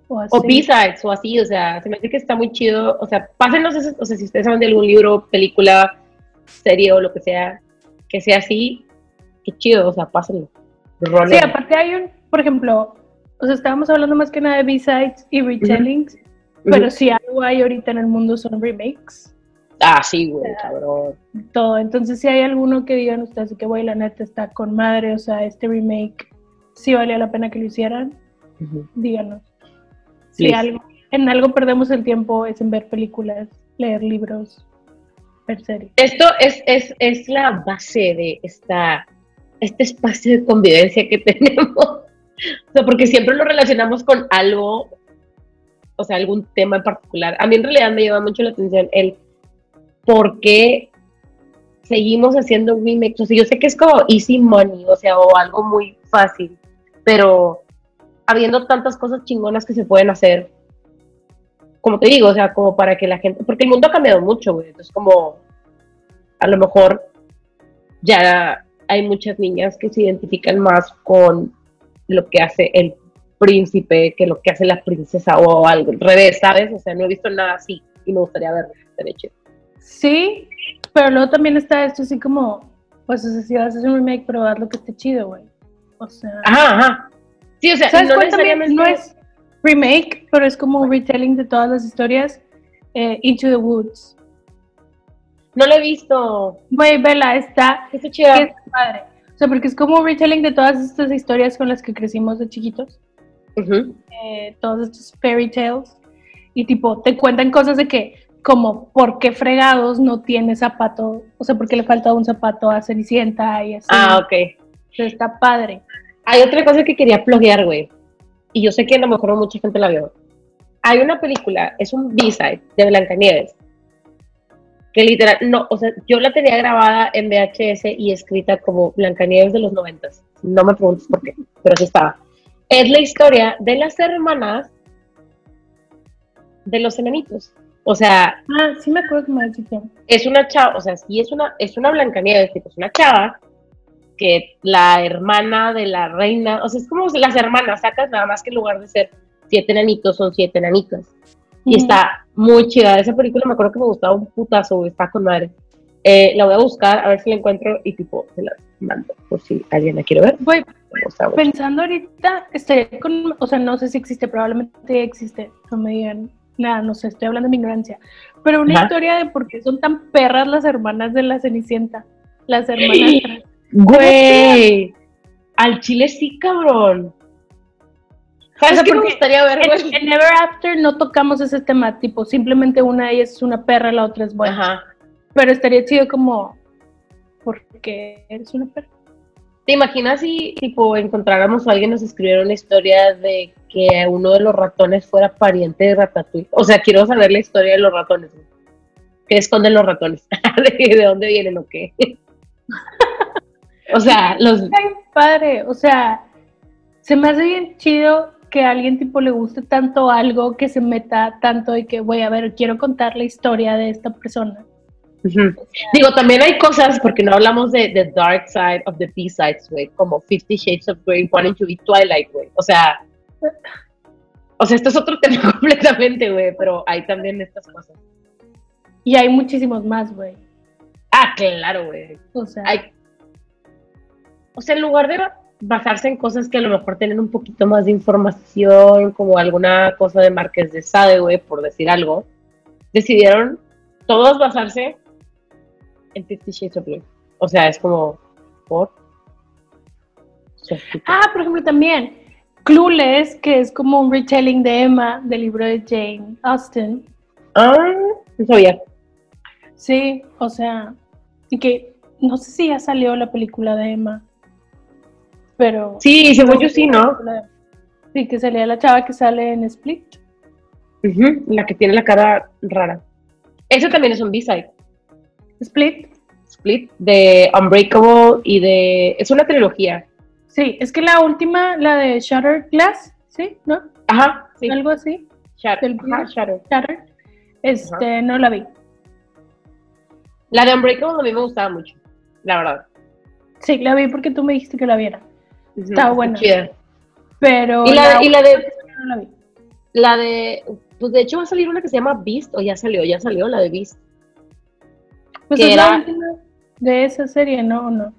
o así. O B-sides o así, o sea, se me hace que está muy chido. O sea, pásenos esos, o sea, si ustedes saben de algún libro, película, serie o lo que sea, que sea así, qué chido, o sea, pásenlo. Sí, aparte hay un, por ejemplo, o sea, estábamos hablando más que nada de B-sides y retellings, pero si algo hay ahorita en el mundo son remakes, Ah, sí, güey, cabrón. todo. Entonces, si hay alguno que digan ustedes que, güey, la neta está con madre, o sea, este remake sí valía la pena que lo hicieran, díganos. Si algo, en algo perdemos el tiempo es en ver películas, leer libros, ver series. Esto es, es, es la base de esta, este espacio de convivencia que tenemos. O sea, porque siempre lo relacionamos con algo, o sea, algún tema en particular. A mí en realidad me llama mucho la atención el por qué seguimos haciendo remakes. O sea, yo sé que es como easy money, o sea, o algo muy fácil, pero habiendo tantas cosas chingonas que se pueden hacer, como te digo, o sea, como para que la gente, porque el mundo ha cambiado mucho, güey, entonces como a lo mejor ya hay muchas niñas que se identifican más con lo que hace el príncipe que lo que hace la princesa o algo al revés, ¿sabes? O sea, no he visto nada así y me gustaría verlo, estaría chido. Sí, pero luego también está esto así como, pues, o sea, si vas a hacer un remake, pero haz lo que esté chido, güey. O sea, Ajá, ajá. Sí, o sea, ¿sabes no cuál también? No es remake, pero es como un retelling de todas las historias. eh, Into the Woods. no lo he visto. Güey, vela, está, Está chida. es padre. O sea, porque es como un retelling de todas estas historias con las que crecimos de chiquitos. Ujú. eh, todos estos fairy tales y tipo te cuentan cosas de que como por qué fregados no tiene zapato, o sea, porque le falta un zapato a Cenicienta y así. Ah, ok. Entonces, está padre. Hay otra cosa que quería pluguear, güey. Y yo sé que a lo mejor mucha gente la vio. Hay una película, es un B-side de Blancanieves. Que literal, no, o sea, yo la tenía grabada en VHS y escrita como Blancanieves de los noventas. No me preguntes por qué, pero así estaba. Es la historia de las hermanas de los enanitos. O sea, Ah, sí me acuerdo que me decía. es una chava, o sea, sí es una, es una Blancanieves, tipo, es una chava que la hermana de la reina, o sea, es como las hermanas, sacas nada más que en lugar de ser siete enanitos, son siete enanitas. Y está muy chida. Esa película me acuerdo que me gustaba un putazo, está con madre. Eh, la voy a buscar, a ver si la encuentro y tipo, se la mando, por si alguien la quiere ver. Pensando ahorita, estaría con, o sea, no sé si existe, probablemente existe, no me digan nada, no sé, estoy hablando de mi ignorancia, pero una Ajá. historia de por qué son tan perras las hermanas de la Cenicienta, las hermanas. Güey, al chile sí, cabrón. ¿Sabes O sea, qué me gustaría ver, En, güey? en Ever After no tocamos ese tema, tipo, simplemente una de ellas es una perra, la otra es buena. Ajá. Pero estaría chido como, porque eres una perra. ¿Te imaginas si, tipo, encontráramos o alguien nos escribiera una historia de que uno de los ratones fuera pariente de Ratatouille? O sea, quiero saber la historia de los ratones. ¿Qué esconden los ratones? ¿De, de dónde vienen o qué? o sea, los... Ay, padre, o sea, se me hace bien chido que a alguien tipo le guste tanto algo que se meta tanto y que voy a ver, quiero contar la historia de esta persona. Ujú. Digo, también hay cosas, porque no hablamos de The Dark Side of the B-Sides, güey, como Fifty Shades of Grey, One to Be Twilight, güey. O sea, o sea, esto es otro tema completamente, güey, pero hay también estas cosas. Y hay muchísimos más, güey. Ah, claro, güey. O sea, Hay, o sea, en lugar de, basarse en cosas que a lo mejor tienen un poquito más de información, como alguna cosa de Marqués de Sade, güey, por decir algo, decidieron todos basarse en Fifty Shades of Grey. O sea, es como, ¿por? O sea, tipo, Ah, por ejemplo, también Clueless, que es como un retelling de Emma del libro de Jane Austen. ah, no sabía. Sí, o sea, y que no sé si ya salió la película de Emma, pero Sí, según yo sí, ¿no? Sí, que salía la chava que sale en Split. La que tiene la cara rara. Eso también es un B-side. Split. Split de Unbreakable y de. Es una trilogía. Sí, es que la última, la de Shattered Glass, ¿sí? ¿No? Ajá, sí. Algo así. Shatter. del Ajá, virus. Shatter. Shattered. Este, no la vi. La de Unbreakable a mí me gustaba mucho, la verdad. Sí, la vi porque tú me dijiste que la viera. Está buena. chida. Pero Y la, y la de. no la vi. La de. Pues de hecho va a salir una que se llama Beast, o ya salió, ya salió la de Beast. Pues que es la última de esa serie, ¿no? ¿O no?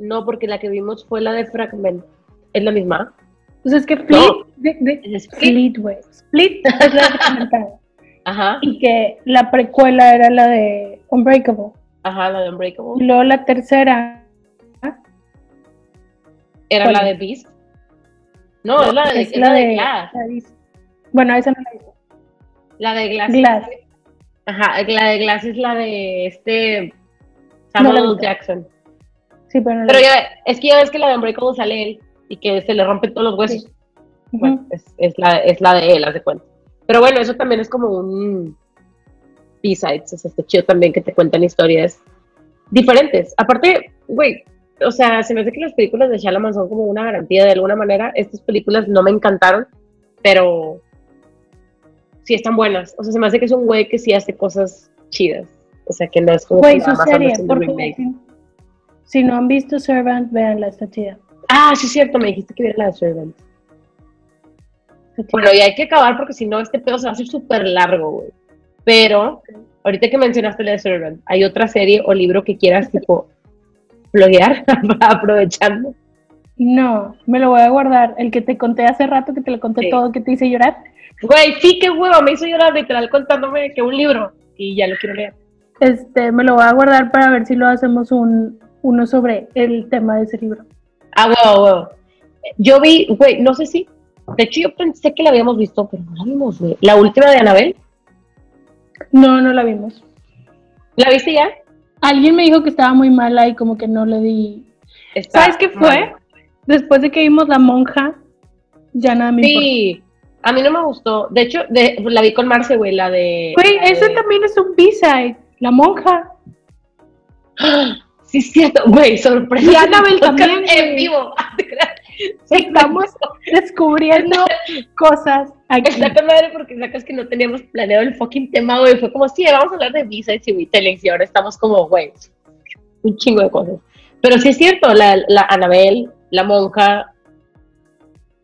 No, porque la que vimos fue la de Fragment. ¿Es la misma? Pues es que Split, No. de, de- Es Split. Split, güey. Split es la documental. Ajá, y que la precuela era la de Unbreakable. ajá, la de Y Unbreakable. luego la tercera Era ¿cuál la de Beast. No, es la de, es la de Glass. la de- Bueno, esa no la vi. La de Glass. Glass. Ajá, la de Glass es la de este Samuel. Jackson. Sí, pero no Pero ya, es que ya ves que la de Unbreakable sale él y que se le rompen todos los huesos. Sí. Bueno, es, es la, es la de él, haz de cuenta. Pero bueno, eso también es como un B-sides, o sea, está chido también que te cuentan historias diferentes. Aparte, güey, o sea, se me hace que las películas de Shalaman son como una garantía de alguna manera. Estas películas no me encantaron, pero sí están buenas. O sea, se me hace que es un güey que sí hace cosas chidas. O sea, que no es como Güey, su serie. Si, no han visto Servant, véanla, está chida. Ah, sí es cierto, me dijiste que viera la de Servant. Bueno, y hay que acabar porque si no, este pedo se va a hacer súper largo, güey. Pero, ahorita que mencionaste la de Servant, ¿hay otra serie o libro que quieras, tipo, bloguear aprovechando? No, me lo voy a guardar. El que te conté hace rato, que te lo conté Sí. todo, que te hice llorar. Güey, sí, qué huevo, me hizo llorar literal contándome que un libro y ya lo quiero leer. Este, me lo voy a guardar para ver si lo hacemos un, uno sobre el tema de ese libro. Ah, huevo, huevo. Yo vi, güey, no sé si, de hecho yo pensé que la habíamos visto, pero no la vimos, güey. La última de Anabel, No, no la vimos. ¿la viste ya? Alguien me dijo que estaba muy mala y como que no le di. Está ¿Sabes qué fue? mal. Después de que vimos La Monja, ya nada me importa. Sí, a mí no me gustó. De hecho, de- la vi con Marce, güey, la de... Güey, ese de- también es un B-side. La Monja. Sí, es cierto, güey, sorpresa. Y Podcast también, En vivo. Sí, Estamos descubriendo cosas aquí. Está madre porque sacas que no teníamos planeado el fucking tema, güey. Fue como, sí, vamos a hablar de visa y retelling, y ahora estamos como, güey, un chingo de cosas. Pero sí es cierto, la, la Anabel, la monja,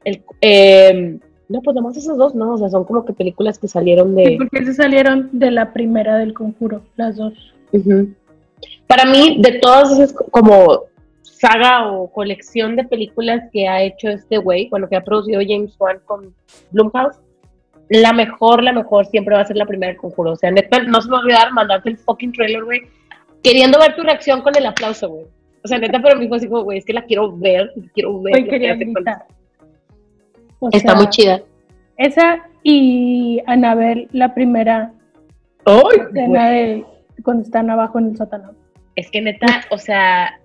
el, eh, no, pues nomás esos dos, ¿no? O sea, son como que películas que salieron de... Sí, porque se salieron de la primera del conjuro, las dos. Ujú. Para mí, de todas esas co- como saga o colección de películas que ha hecho este güey, bueno, que ha producido James Wan con Blumhouse, la mejor, la mejor siempre va a ser la primera del conjuro. O sea, neta, no se me va a olvidar mandarte el fucking trailer, güey, queriendo ver tu reacción con el aplauso, güey. O sea, neta, pero mí fue así como, güey, es que la quiero ver, quiero ver. Hoy quería con-. O Está muy chida. Esa y Anabel, la primera ¡Ay, escena de cuando están abajo en el sótano. Es que neta, o sea,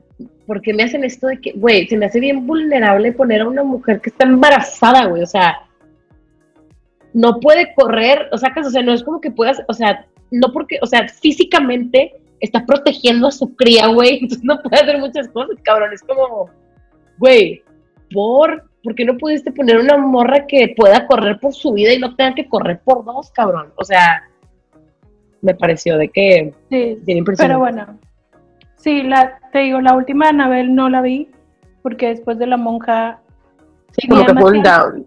¿por qué me hacen esto de que, güey, se me hace bien vulnerable poner a una mujer que está embarazada, güey? O sea, no puede correr, o sea, o sea, no es como que puedas, o sea, no porque, o sea, físicamente está protegiendo a su cría, güey, entonces no puede hacer muchas cosas, cabrón, es como, güey, ¿por? ¿Por qué no pudiste poner una morra que pueda correr por su vida y no tenga que correr por dos, cabrón? O sea, me pareció de que, Sí, bien impresionante. pero bueno. Sí, la, te digo, la última de Anabel no la vi, porque después de la monja Sí, como que fue un down.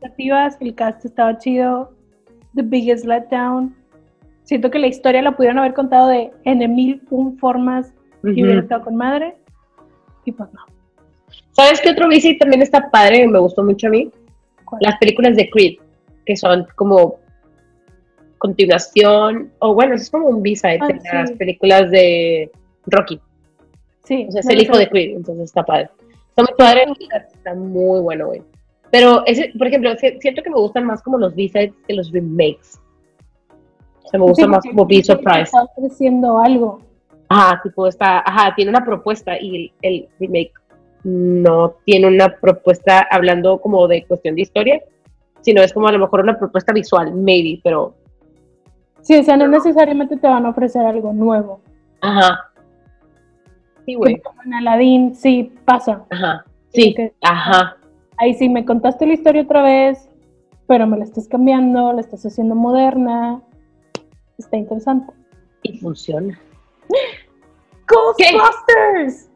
el cast estaba chido, The Biggest Letdown. Siento que la historia la pudieron haber contado de en mil formas y hubiera estado con madre. Y pues no. ¿Sabes qué otro B-side también está padre? Me gustó mucho a mí. ¿Cuál? Las películas de Creed, que son como continuación, o bueno, es como un B-side Ah, de las películas de Rocky. Sí. O sea, es el hijo de Creed, entonces está padre. Está muy padre, está muy bueno, güey. Pero, ese, por ejemplo, si- siento que me gustan más como los B-sides que los remakes. O sea, me gusta Sí, más como Surprised. Está ofreciendo algo. Ajá, tipo, está, ajá, tiene una propuesta y el, el remake no tiene una propuesta hablando como de cuestión de historia, sino es como a lo mejor una propuesta visual, maybe, pero, Sí, o sea, no necesariamente te van a ofrecer algo nuevo. ajá. Sí, güey, Como en Aladdin, sí, pasa. ajá, sí, Que- ajá, Ahí sí, me contaste la historia otra vez, pero me la estás cambiando, la estás haciendo moderna. Está interesante. y funciona. ¡Ghostbusters!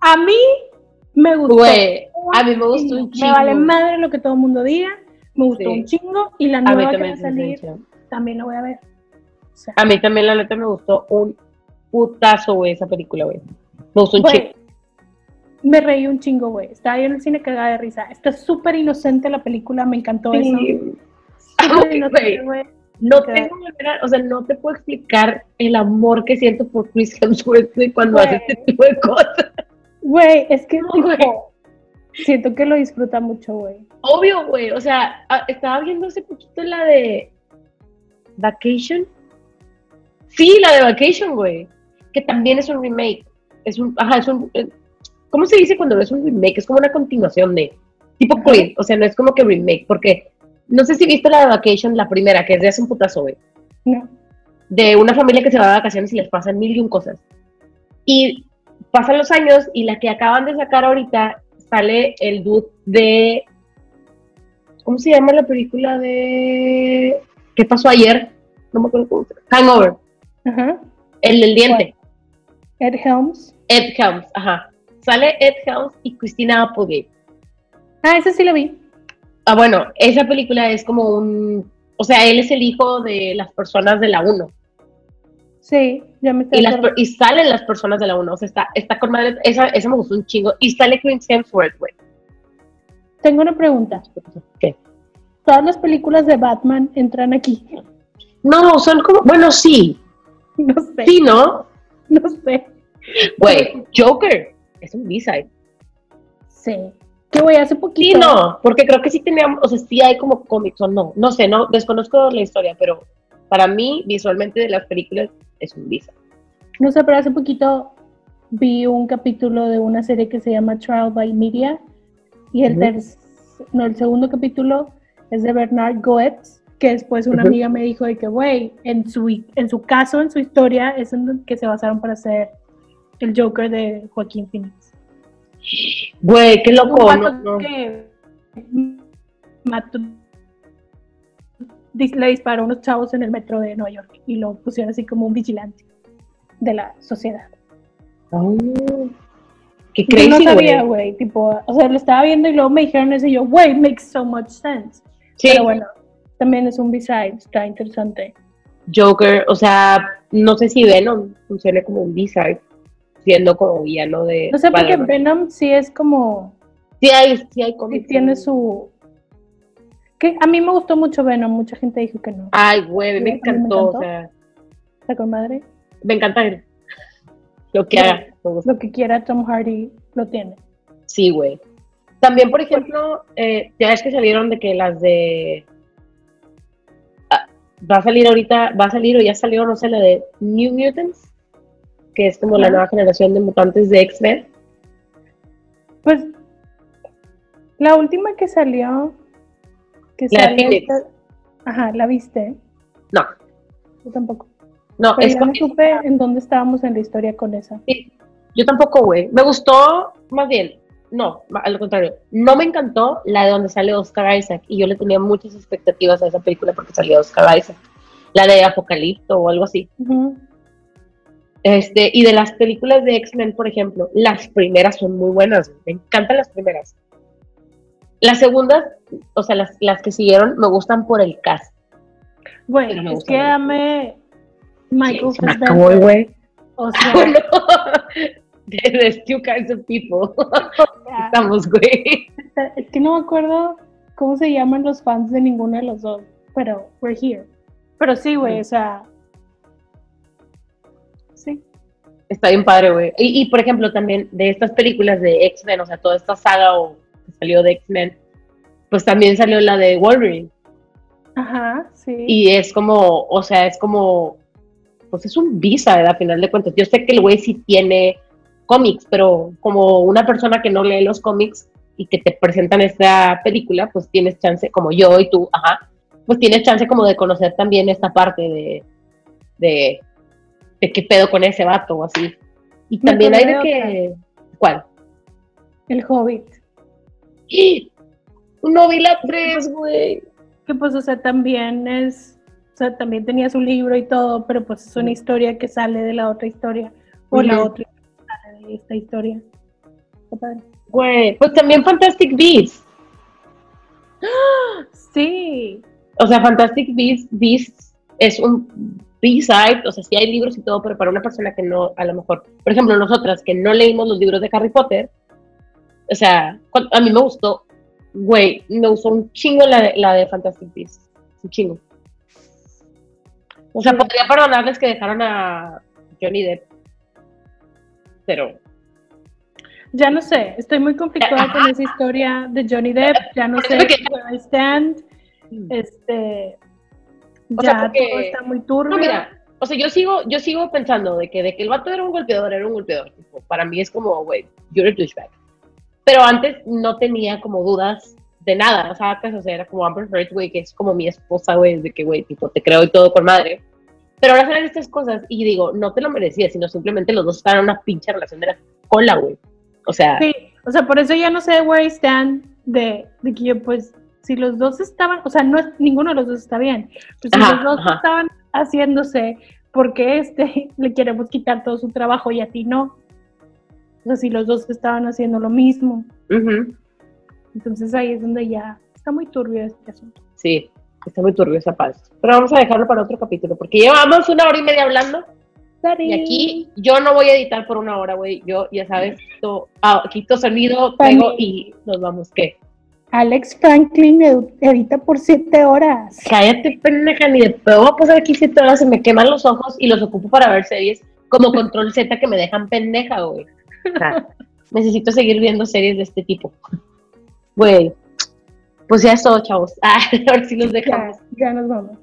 A mí me gustó. Güey, a mí me gustó un Me chingo. vale madre lo que todo el mundo diga. Me gustó Sí. un chingo. Y la nueva que va a salir, me también la voy a ver. O sea, A mí también, la neta, me gustó un putazo, güey, esa película, güey. Me gustó un chingo. me reí un chingo, güey. Estaba yo en el cine cagada de risa. Está súper inocente la película, me encantó eso. Sí. Inocente, güey. güey. No Ok. tengo manera, o sea, no te puedo explicar el amor que siento por Chris Hemsworth cuando hace este tipo de cosas. Güey, es que No, tipo, siento que lo disfruta mucho, güey. Obvio, güey, o sea, estaba viendo hace poquito la de Vacation. Sí, la de Vacation, güey, que también es un remake. Es un, ajá, es un, eh, ¿cómo se dice cuando no es un remake? Es como una continuación de, tipo. Creed, o sea, no es como que remake, porque no sé si viste la de Vacation, la primera, que es de hace un putazo, güey. No. de una familia que se va de vacaciones y les pasan mil y un cosas. Y pasan los años y la que acaban de sacar ahorita sale el dude de. ¿Cómo se llama la película de. ¿Qué pasó ayer? No me acuerdo cómo se Hangover. Ajá. El del diente. Ed Helms. Ed Helms, ajá. Sale Ed Helms y Christina Applegate. Ah, esa sí la vi. Ah, bueno, esa película es como un. O sea, él es el hijo de las personas de la 1. Sí, ya me y, las, y salen las personas de la 1. O sea, está, está con madre. Esa, esa me gustó un chingo. Y sale Chris Hemsworth, güey. Tengo una pregunta. ¿Qué? ¿Todas las películas de Batman entran aquí? No, son como. Bueno, sí. No sé, Sí, ¿no? no sé. Güey, Joker. Es un B-side. Sí. Que voy hace Sí, poquito. no. Porque creo que sí teníamos. O sea, sí hay como cómics o no. No sé, no. Desconozco la historia, pero para mí, visualmente de las películas, es un B-side. No sé, pero hace poquito vi un capítulo de una serie que se llama Trial by Media y el, terc- no, el segundo capítulo es de Bernard Goetz, que después una amiga me dijo de que, güey, en su, en su caso, en su historia, es en que se basaron para hacer el Joker de Joaquín Phoenix. Güey, qué loco. Un No, vato no. que mató- le disparó a unos chavos en el metro de Nueva York y lo pusieron así como un vigilante de la sociedad. Oh, qué Yo no crazy, sabía, güey. güey, tipo, o sea, lo estaba viendo y luego me dijeron eso y yo, güey, makes so much sense. Sí, Pero bueno, también es un B-side, está interesante. Joker, o sea, no sé si Venom funcione como un B-side, siendo como villano de. No sé por qué Spider-Man. Venom sí es como, Sí hay, sí hay sí cómics. tiene su... Que a mí me gustó mucho Venom, mucha gente dijo que no. Ay, güey, me mí me encantó, encantó. o sea, ¿Está con madre? me encanta él. Lo que Sí. haga. Lo que quiera Tom Hardy lo tiene. Sí, güey. También, por ejemplo, eh, ya es que salieron de que las de. Va a salir ahorita, va a salir o ya salió, no sé, la de New Mutants, que es como la nueva generación de mutantes de X-Men. Pues la última que salió, que La Phoenix. esta- ajá, la viste, No, yo tampoco. no, Pero es ya no supe en dónde estábamos en la historia con esa. Sí, yo tampoco, güey. Me gustó, más bien, no, al contrario, no me encantó la de donde sale Oscar Isaac y yo le tenía muchas expectativas a esa película porque salía Oscar Isaac. La de Apocalipto o algo así. Este, y de las películas de X-Men, por ejemplo, las primeras son muy buenas, me encantan las primeras. Las segundas, o sea, las, las que siguieron, me gustan por el cast. Güey, me es que amé Michael Fassbender. O sea, Bueno, There's two kinds of people. Estamos, güey. Es que no me acuerdo cómo se llaman los fans de ninguno de los dos, pero we're here. Pero sí, güey, o sea. Sí. Está bien padre, güey. Y, y, por ejemplo, también de estas películas de X-Men, o sea, toda esta saga o, que salió de X-Men, pues también salió la de Wolverine. Ajá, sí. Y es como, o sea, es como, pues es un visa, a final de cuentas. Yo sé que el güey sí tiene cómics, pero como una persona que no lee los cómics y que te presentan esta película, pues tienes chance, como yo y tú, ajá, pues tienes chance como de conocer también esta parte de, de, de qué pedo con ese vato o así. Y Me también hay de que, ¿cuál? El Hobbit. No vi la 3, güey. Que pues, o sea, también es. O sea, también tenía su libro y todo, pero pues es una historia que sale de la otra historia. O la otra esta historia. Está padre. Güey, pues también Fantastic Beasts. Sí. O sea, Fantastic Beasts, Beasts es un B-side, o sea, sí hay libros y todo, pero para una persona que no, a lo mejor, por ejemplo, nosotras que no leímos los libros de Harry Potter, o sea, a mí me gustó, güey, me gustó un chingo la de, la de Fantastic Beasts, un chingo. O sea, podría perdonarles que dejaron a Johnny Depp, pero Ya no sé, estoy muy conflictuada con esa historia de Johnny Depp, ya no sé where I stand, este, O sea, ya porque- todo está muy turbio. No, mira, o sea, yo sigo, yo sigo pensando de que, de que el vato era un golpeador, era un golpeador. tipo, para mí es como, güey, you're a douchebag. Pero antes no tenía como dudas de nada, o sea, antes, o sea, era como Amber Heard, güey, que es como mi esposa, güey, de que, güey, tipo, te creo y todo con madre. Pero ahora salen estas cosas y digo, no te lo merecías, sino simplemente los dos estaban en una pinche relación de la cola, güey. O sea, Sí, o sea, por eso ya no sé where I stand de, de que yo, pues, si los dos estaban, o sea, no ninguno de los dos está bien, pero si Ajá, los dos ajá. estaban haciéndose porque este le queremos quitar todo su trabajo y a ti no. O sea, si los dos estaban haciendo lo mismo, ujú, entonces ahí es donde ya está muy turbio este asunto. sí, está muy turbio esa paz. Pero vamos a dejarlo para otro capítulo, porque llevamos una hora y media hablando. Y aquí yo no voy a editar por una hora, güey. Yo, ya sabes, quito, ah, quito sonido, pego y nos vamos. ¿Qué? Alex Franklin edita por siete horas. Cállate, pendeja, ni de pedo voy a pasar aquí siete horas, se me queman los ojos y los ocupo para ver series como Control Z que me dejan pendeja, güey. O sea, necesito seguir viendo series de este tipo. Güey, pues ya es todo, chavos. Ah, ahora sí los dejamos. ya nos vamos.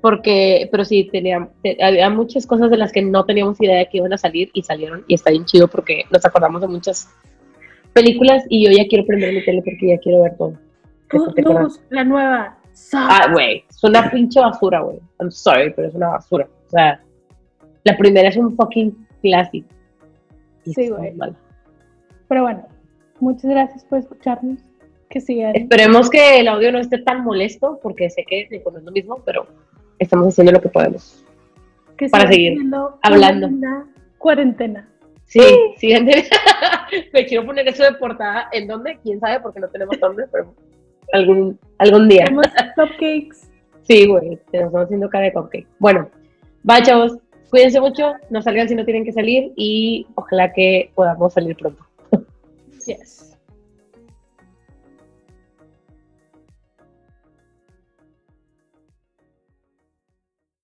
Porque, pero sí, tenía, te- había muchas cosas de las que no teníamos idea de que iban a salir y salieron y está bien chido porque nos acordamos de muchas películas y yo ya quiero prender mi tele porque ya quiero ver todo. Oh, ¿Te no, la nueva. Ah, güey, es una pinche basura, güey. I'm sorry, pero es una basura. O sea, la primera es un fucking clásico. Sí, güey. Pero bueno, muchas gracias por escucharnos. Que sigan. Esperemos que el audio no esté tan molesto porque sé que es lo mismo, pero estamos haciendo lo que podemos. que para seguir hablando. Una cuarentena. Sí, siguiente. Me quiero poner eso de portada. ¿En dónde? ¿Quién sabe? Porque no tenemos nombre, pero algún, algún día. Tenemos cupcakes. Sí, güey, te nos estamos haciendo cara de cupcake. Bueno, bye, chavos. Cuídense mucho, no salgan si no tienen que salir y ojalá que podamos salir pronto. Yes.